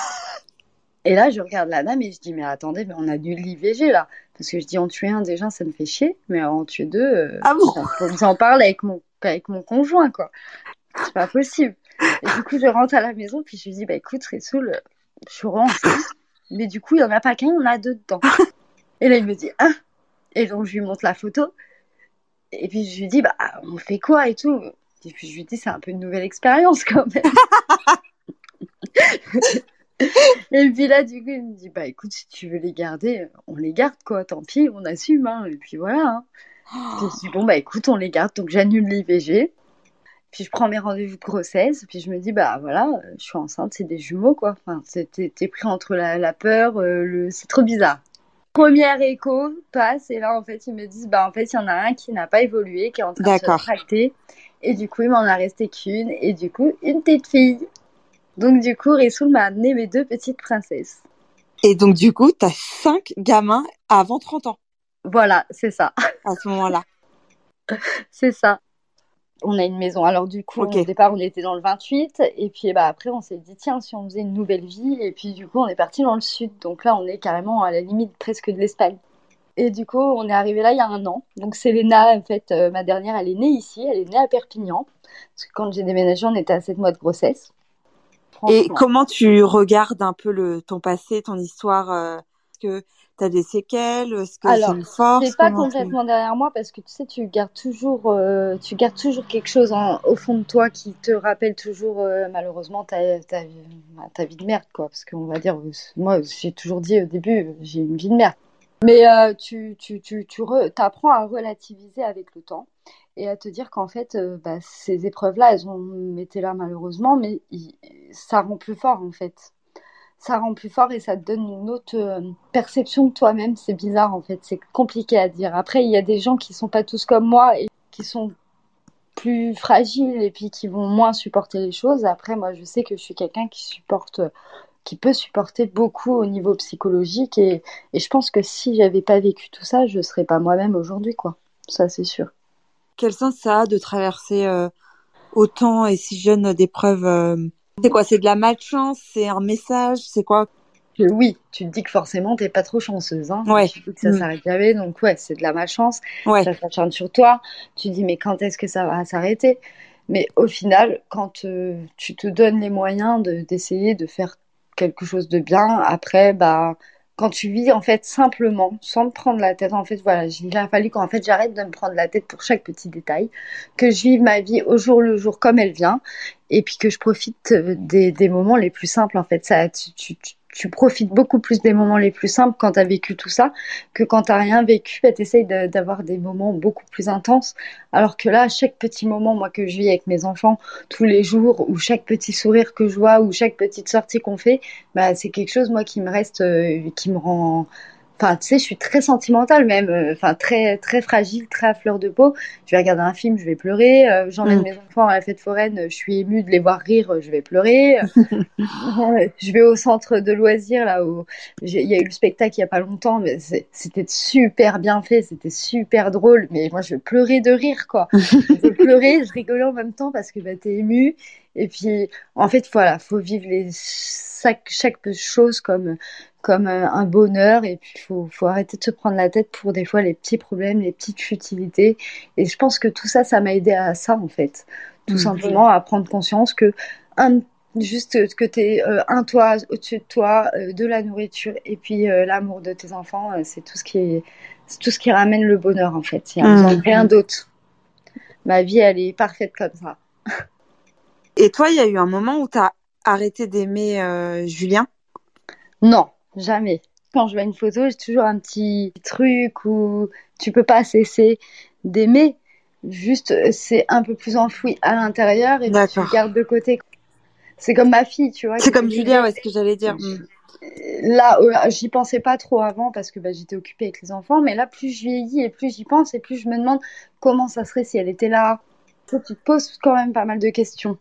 Et là, je regarde la dame et je dis, mais attendez, mais on a dû l'IVG là. Parce que je dis, en tuer un déjà, ça me fait chier. Mais en tuer deux, euh, ah bon j'en parle avec mon, avec mon conjoint, quoi. C'est pas possible. Et du coup, je rentre à la maison, puis je lui dis, bah écoute, Ressoul, je suis enceinte. Mais du coup, il n'y en a pas qu'un, il y en a deux dedans. Et là, il me dit, ah. Et donc, je lui montre la photo. Et puis, je lui dis, bah, on fait quoi et tout? Et puis, je lui dis, c'est un peu une nouvelle expérience quand même. (laughs) (laughs) et puis là, du coup, il me dit, bah écoute, si tu veux les garder, on les garde, quoi, tant pis, on assume, hein. Et puis voilà. Hein. Puis je dis, bon, bah écoute, on les garde, donc j'annule l'IVG. Puis je prends mes rendez-vous de grossesse, puis je me dis, bah voilà, je suis enceinte, c'est des jumeaux, quoi. Enfin, t'es pris entre la, la peur, euh, le... c'est trop bizarre. Première écho passe, et là, en fait, ils me disent, bah en fait, il y en a un qui n'a pas évolué, qui est en train de se tracter. Et du coup, il m'en a resté qu'une, et du coup, une petite fille. Donc du coup, Ressoul m'a amené mes deux petites princesses. Et donc du coup, tu as cinq gamins avant 30 ans. Voilà, c'est ça. (laughs) À ce moment-là. c'est ça. On a une maison. Alors du coup, okay. au départ, on était dans le 28. Et puis bah, après, on s'est dit, tiens, si on faisait une nouvelle vie. Et puis du coup, on est parti dans le sud. Donc là, on est carrément à la limite presque de l'Espagne. Et du coup, on est arrivé là il y a un an. Donc Selena, en fait, euh, ma dernière, elle est née ici. Elle est née à Perpignan. Parce que quand j'ai déménagé, on était à 7 mois de grossesse. Et comment tu regardes un peu le, ton passé, ton histoire euh, Est-ce que tu as des séquelles Est-ce que c'est une force C'est pas complètement derrière moi parce que tu sais, tu gardes toujours, euh, tu gardes toujours quelque chose en, au fond de toi qui te rappelle toujours, euh, malheureusement, ta, ta, ta, vie de merde, quoi. Parce qu'on va dire, moi, j'ai toujours dit au début, j'ai une vie de merde. Mais tu, tu, tu, tu re, apprends à relativiser avec le temps et à te dire qu'en fait, euh, bah, ces épreuves-là, elles ont été là malheureusement, mais ça rend plus fort en fait. Ça rend plus fort et ça te donne une autre euh, perception de toi-même. C'est bizarre en fait, c'est compliqué à dire. Après, il y a des gens qui sont pas tous comme moi et qui sont plus fragiles et puis qui vont moins supporter les choses. Après, moi, je sais que je suis quelqu'un qui supporte, qui peut supporter beaucoup au niveau psychologique et, et je pense que si j'avais pas vécu tout ça, je serais pas moi-même aujourd'hui, quoi. Ça, c'est sûr. Quel sens ça a de traverser euh, autant et si jeune d'épreuves euh, C'est quoi C'est de la malchance C'est un message C'est quoi? Oui, tu te dis que forcément t'es pas trop chanceuse, hein. Ouais. Tu dis que ça Mm. s'arrête jamais, donc ouais, c'est de la malchance. Ouais. Ça s'acharne sur toi. Tu te dis mais quand est-ce que ça va s'arrêter? Mais au final, quand euh, tu te donnes les moyens de d'essayer de faire quelque chose de bien, après bah quand tu vis en fait simplement, sans te prendre la tête, en fait voilà, il a fallu qu'en fait j'arrête de me prendre la tête pour chaque petit détail, que je vive ma vie au jour le jour comme elle vient, et puis que je profite euh, des, moments les plus simples en fait. Ça, tu, tu, tu- profites beaucoup plus des moments les plus simples quand tu as vécu tout ça que quand tu rien vécu, bah, tu d'avoir des moments beaucoup plus intenses. Alors que là, chaque petit moment, moi, que je vis avec mes enfants tous les jours, ou chaque petit sourire que je vois, ou chaque petite sortie qu'on fait, bah, c'est quelque chose, moi, qui me reste, euh, qui me rend. Enfin, tu sais, je suis très sentimentale même, euh, enfin très très fragile, très à fleur de peau. Je vais regarder un film, je vais pleurer. Euh, J'emmène Mm. mes enfants à la fête foraine, je suis émue de les voir rire, euh, je vais pleurer. (laughs) Je vais au centre de loisirs là où il y a eu le spectacle il y a pas longtemps, mais c'était super bien fait, c'était super drôle. Mais moi, je pleurais de rire quoi. (laughs) Je pleurais, je rigolais en même temps parce que bah, t'es ému. Et puis, en fait, voilà, faut vivre les chaque, chaque chose comme comme euh, un bonheur. Et puis, faut faut arrêter de se prendre la tête pour des fois les petits problèmes, les petites futilités. Et je pense que tout ça, ça m'a aidé à ça en fait, tout Mhm. simplement à prendre conscience que un Juste que tu es un toit au-dessus de toi, euh, de la nourriture et puis euh, l'amour de tes enfants, euh, c'est tout ce qui c'est tout ce qui ramène le bonheur en fait. Il n'y a Mm. rien d'autre. Ma vie, elle est parfaite comme ça. Et toi, il y a eu un moment où tu as arrêté d'aimer euh, Julien? Non, jamais. Quand je vois une photo, j'ai toujours un petit truc où tu peux pas cesser d'aimer. Juste, c'est un peu plus enfoui à l'intérieur et tu le gardes de côté. C'est comme ma fille, tu vois. C'est comme Julien, ouais, ce que j'allais dire. Là, j'y pensais pas trop avant parce que bah, j'étais occupée avec les enfants, mais là, plus je vieillis et plus j'y pense et plus je me demande comment ça serait si elle était là. Tu te poses quand même pas mal de questions.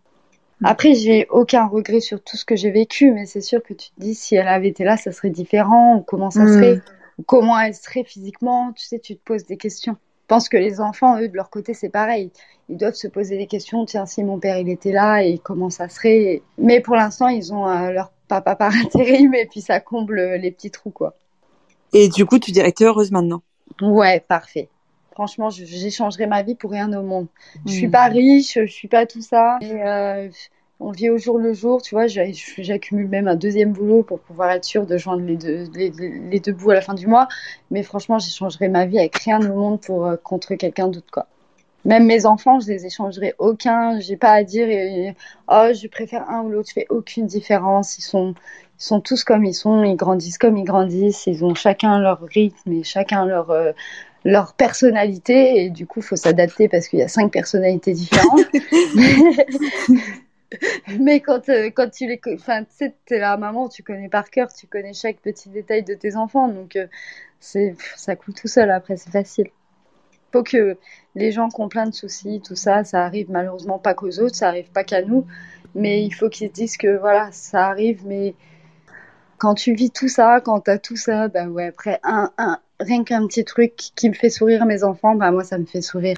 Après, j'ai aucun regret sur tout ce que j'ai vécu, mais c'est sûr que tu te dis si elle avait été là, ça serait différent, ou comment ça Mm. serait, ou comment elle serait physiquement. Tu sais, tu te poses des questions. Je pense que les enfants, eux, de leur côté, c'est pareil. Ils doivent se poser des questions. Tiens, si mon père, il était là, et comment ça serait. Mais pour l'instant, ils ont euh, leur papa par (laughs) intérim, et puis ça comble les petits trous, quoi. Et du coup, tu dirais que tu es heureuse maintenant? Ouais, parfait. Franchement, j'échangerais ma vie pour rien au monde. Je suis Mm. pas riche, je suis pas tout ça. Et, euh, on vit au jour le jour, tu vois. J'accumule même un deuxième boulot pour pouvoir être sûre de joindre les deux, les, les deux bouts à la fin du mois. Mais franchement, j'échangerais ma vie avec rien au monde pour euh, contre quelqu'un d'autre, quoi. Même mes enfants, je les échangerais aucun. J'ai pas à dire et- oh, je préfère un ou l'autre. Je fais aucune différence. Ils sont, ils sont tous comme ils sont. Ils grandissent comme ils grandissent. Ils ont chacun leur rythme et chacun leur euh, leur personnalité et du coup faut s'adapter parce qu'il y a cinq personnalités différentes. (laughs) Mais quand euh, quand tu les enfin tu sais t'es la maman tu connais par cœur tu connais chaque petit détail de tes enfants donc euh, c'est ça coule tout seul après c'est facile. Faut que les gens qui ont plein de soucis tout ça ça arrive malheureusement pas qu'aux autres ça arrive pas qu'à nous mais il faut qu'ils se disent que voilà ça arrive mais quand tu vis tout ça, quand t'as tout ça, bah ouais, après un, un, rien qu'un petit truc qui me fait sourire mes enfants, bah moi ça me fait sourire.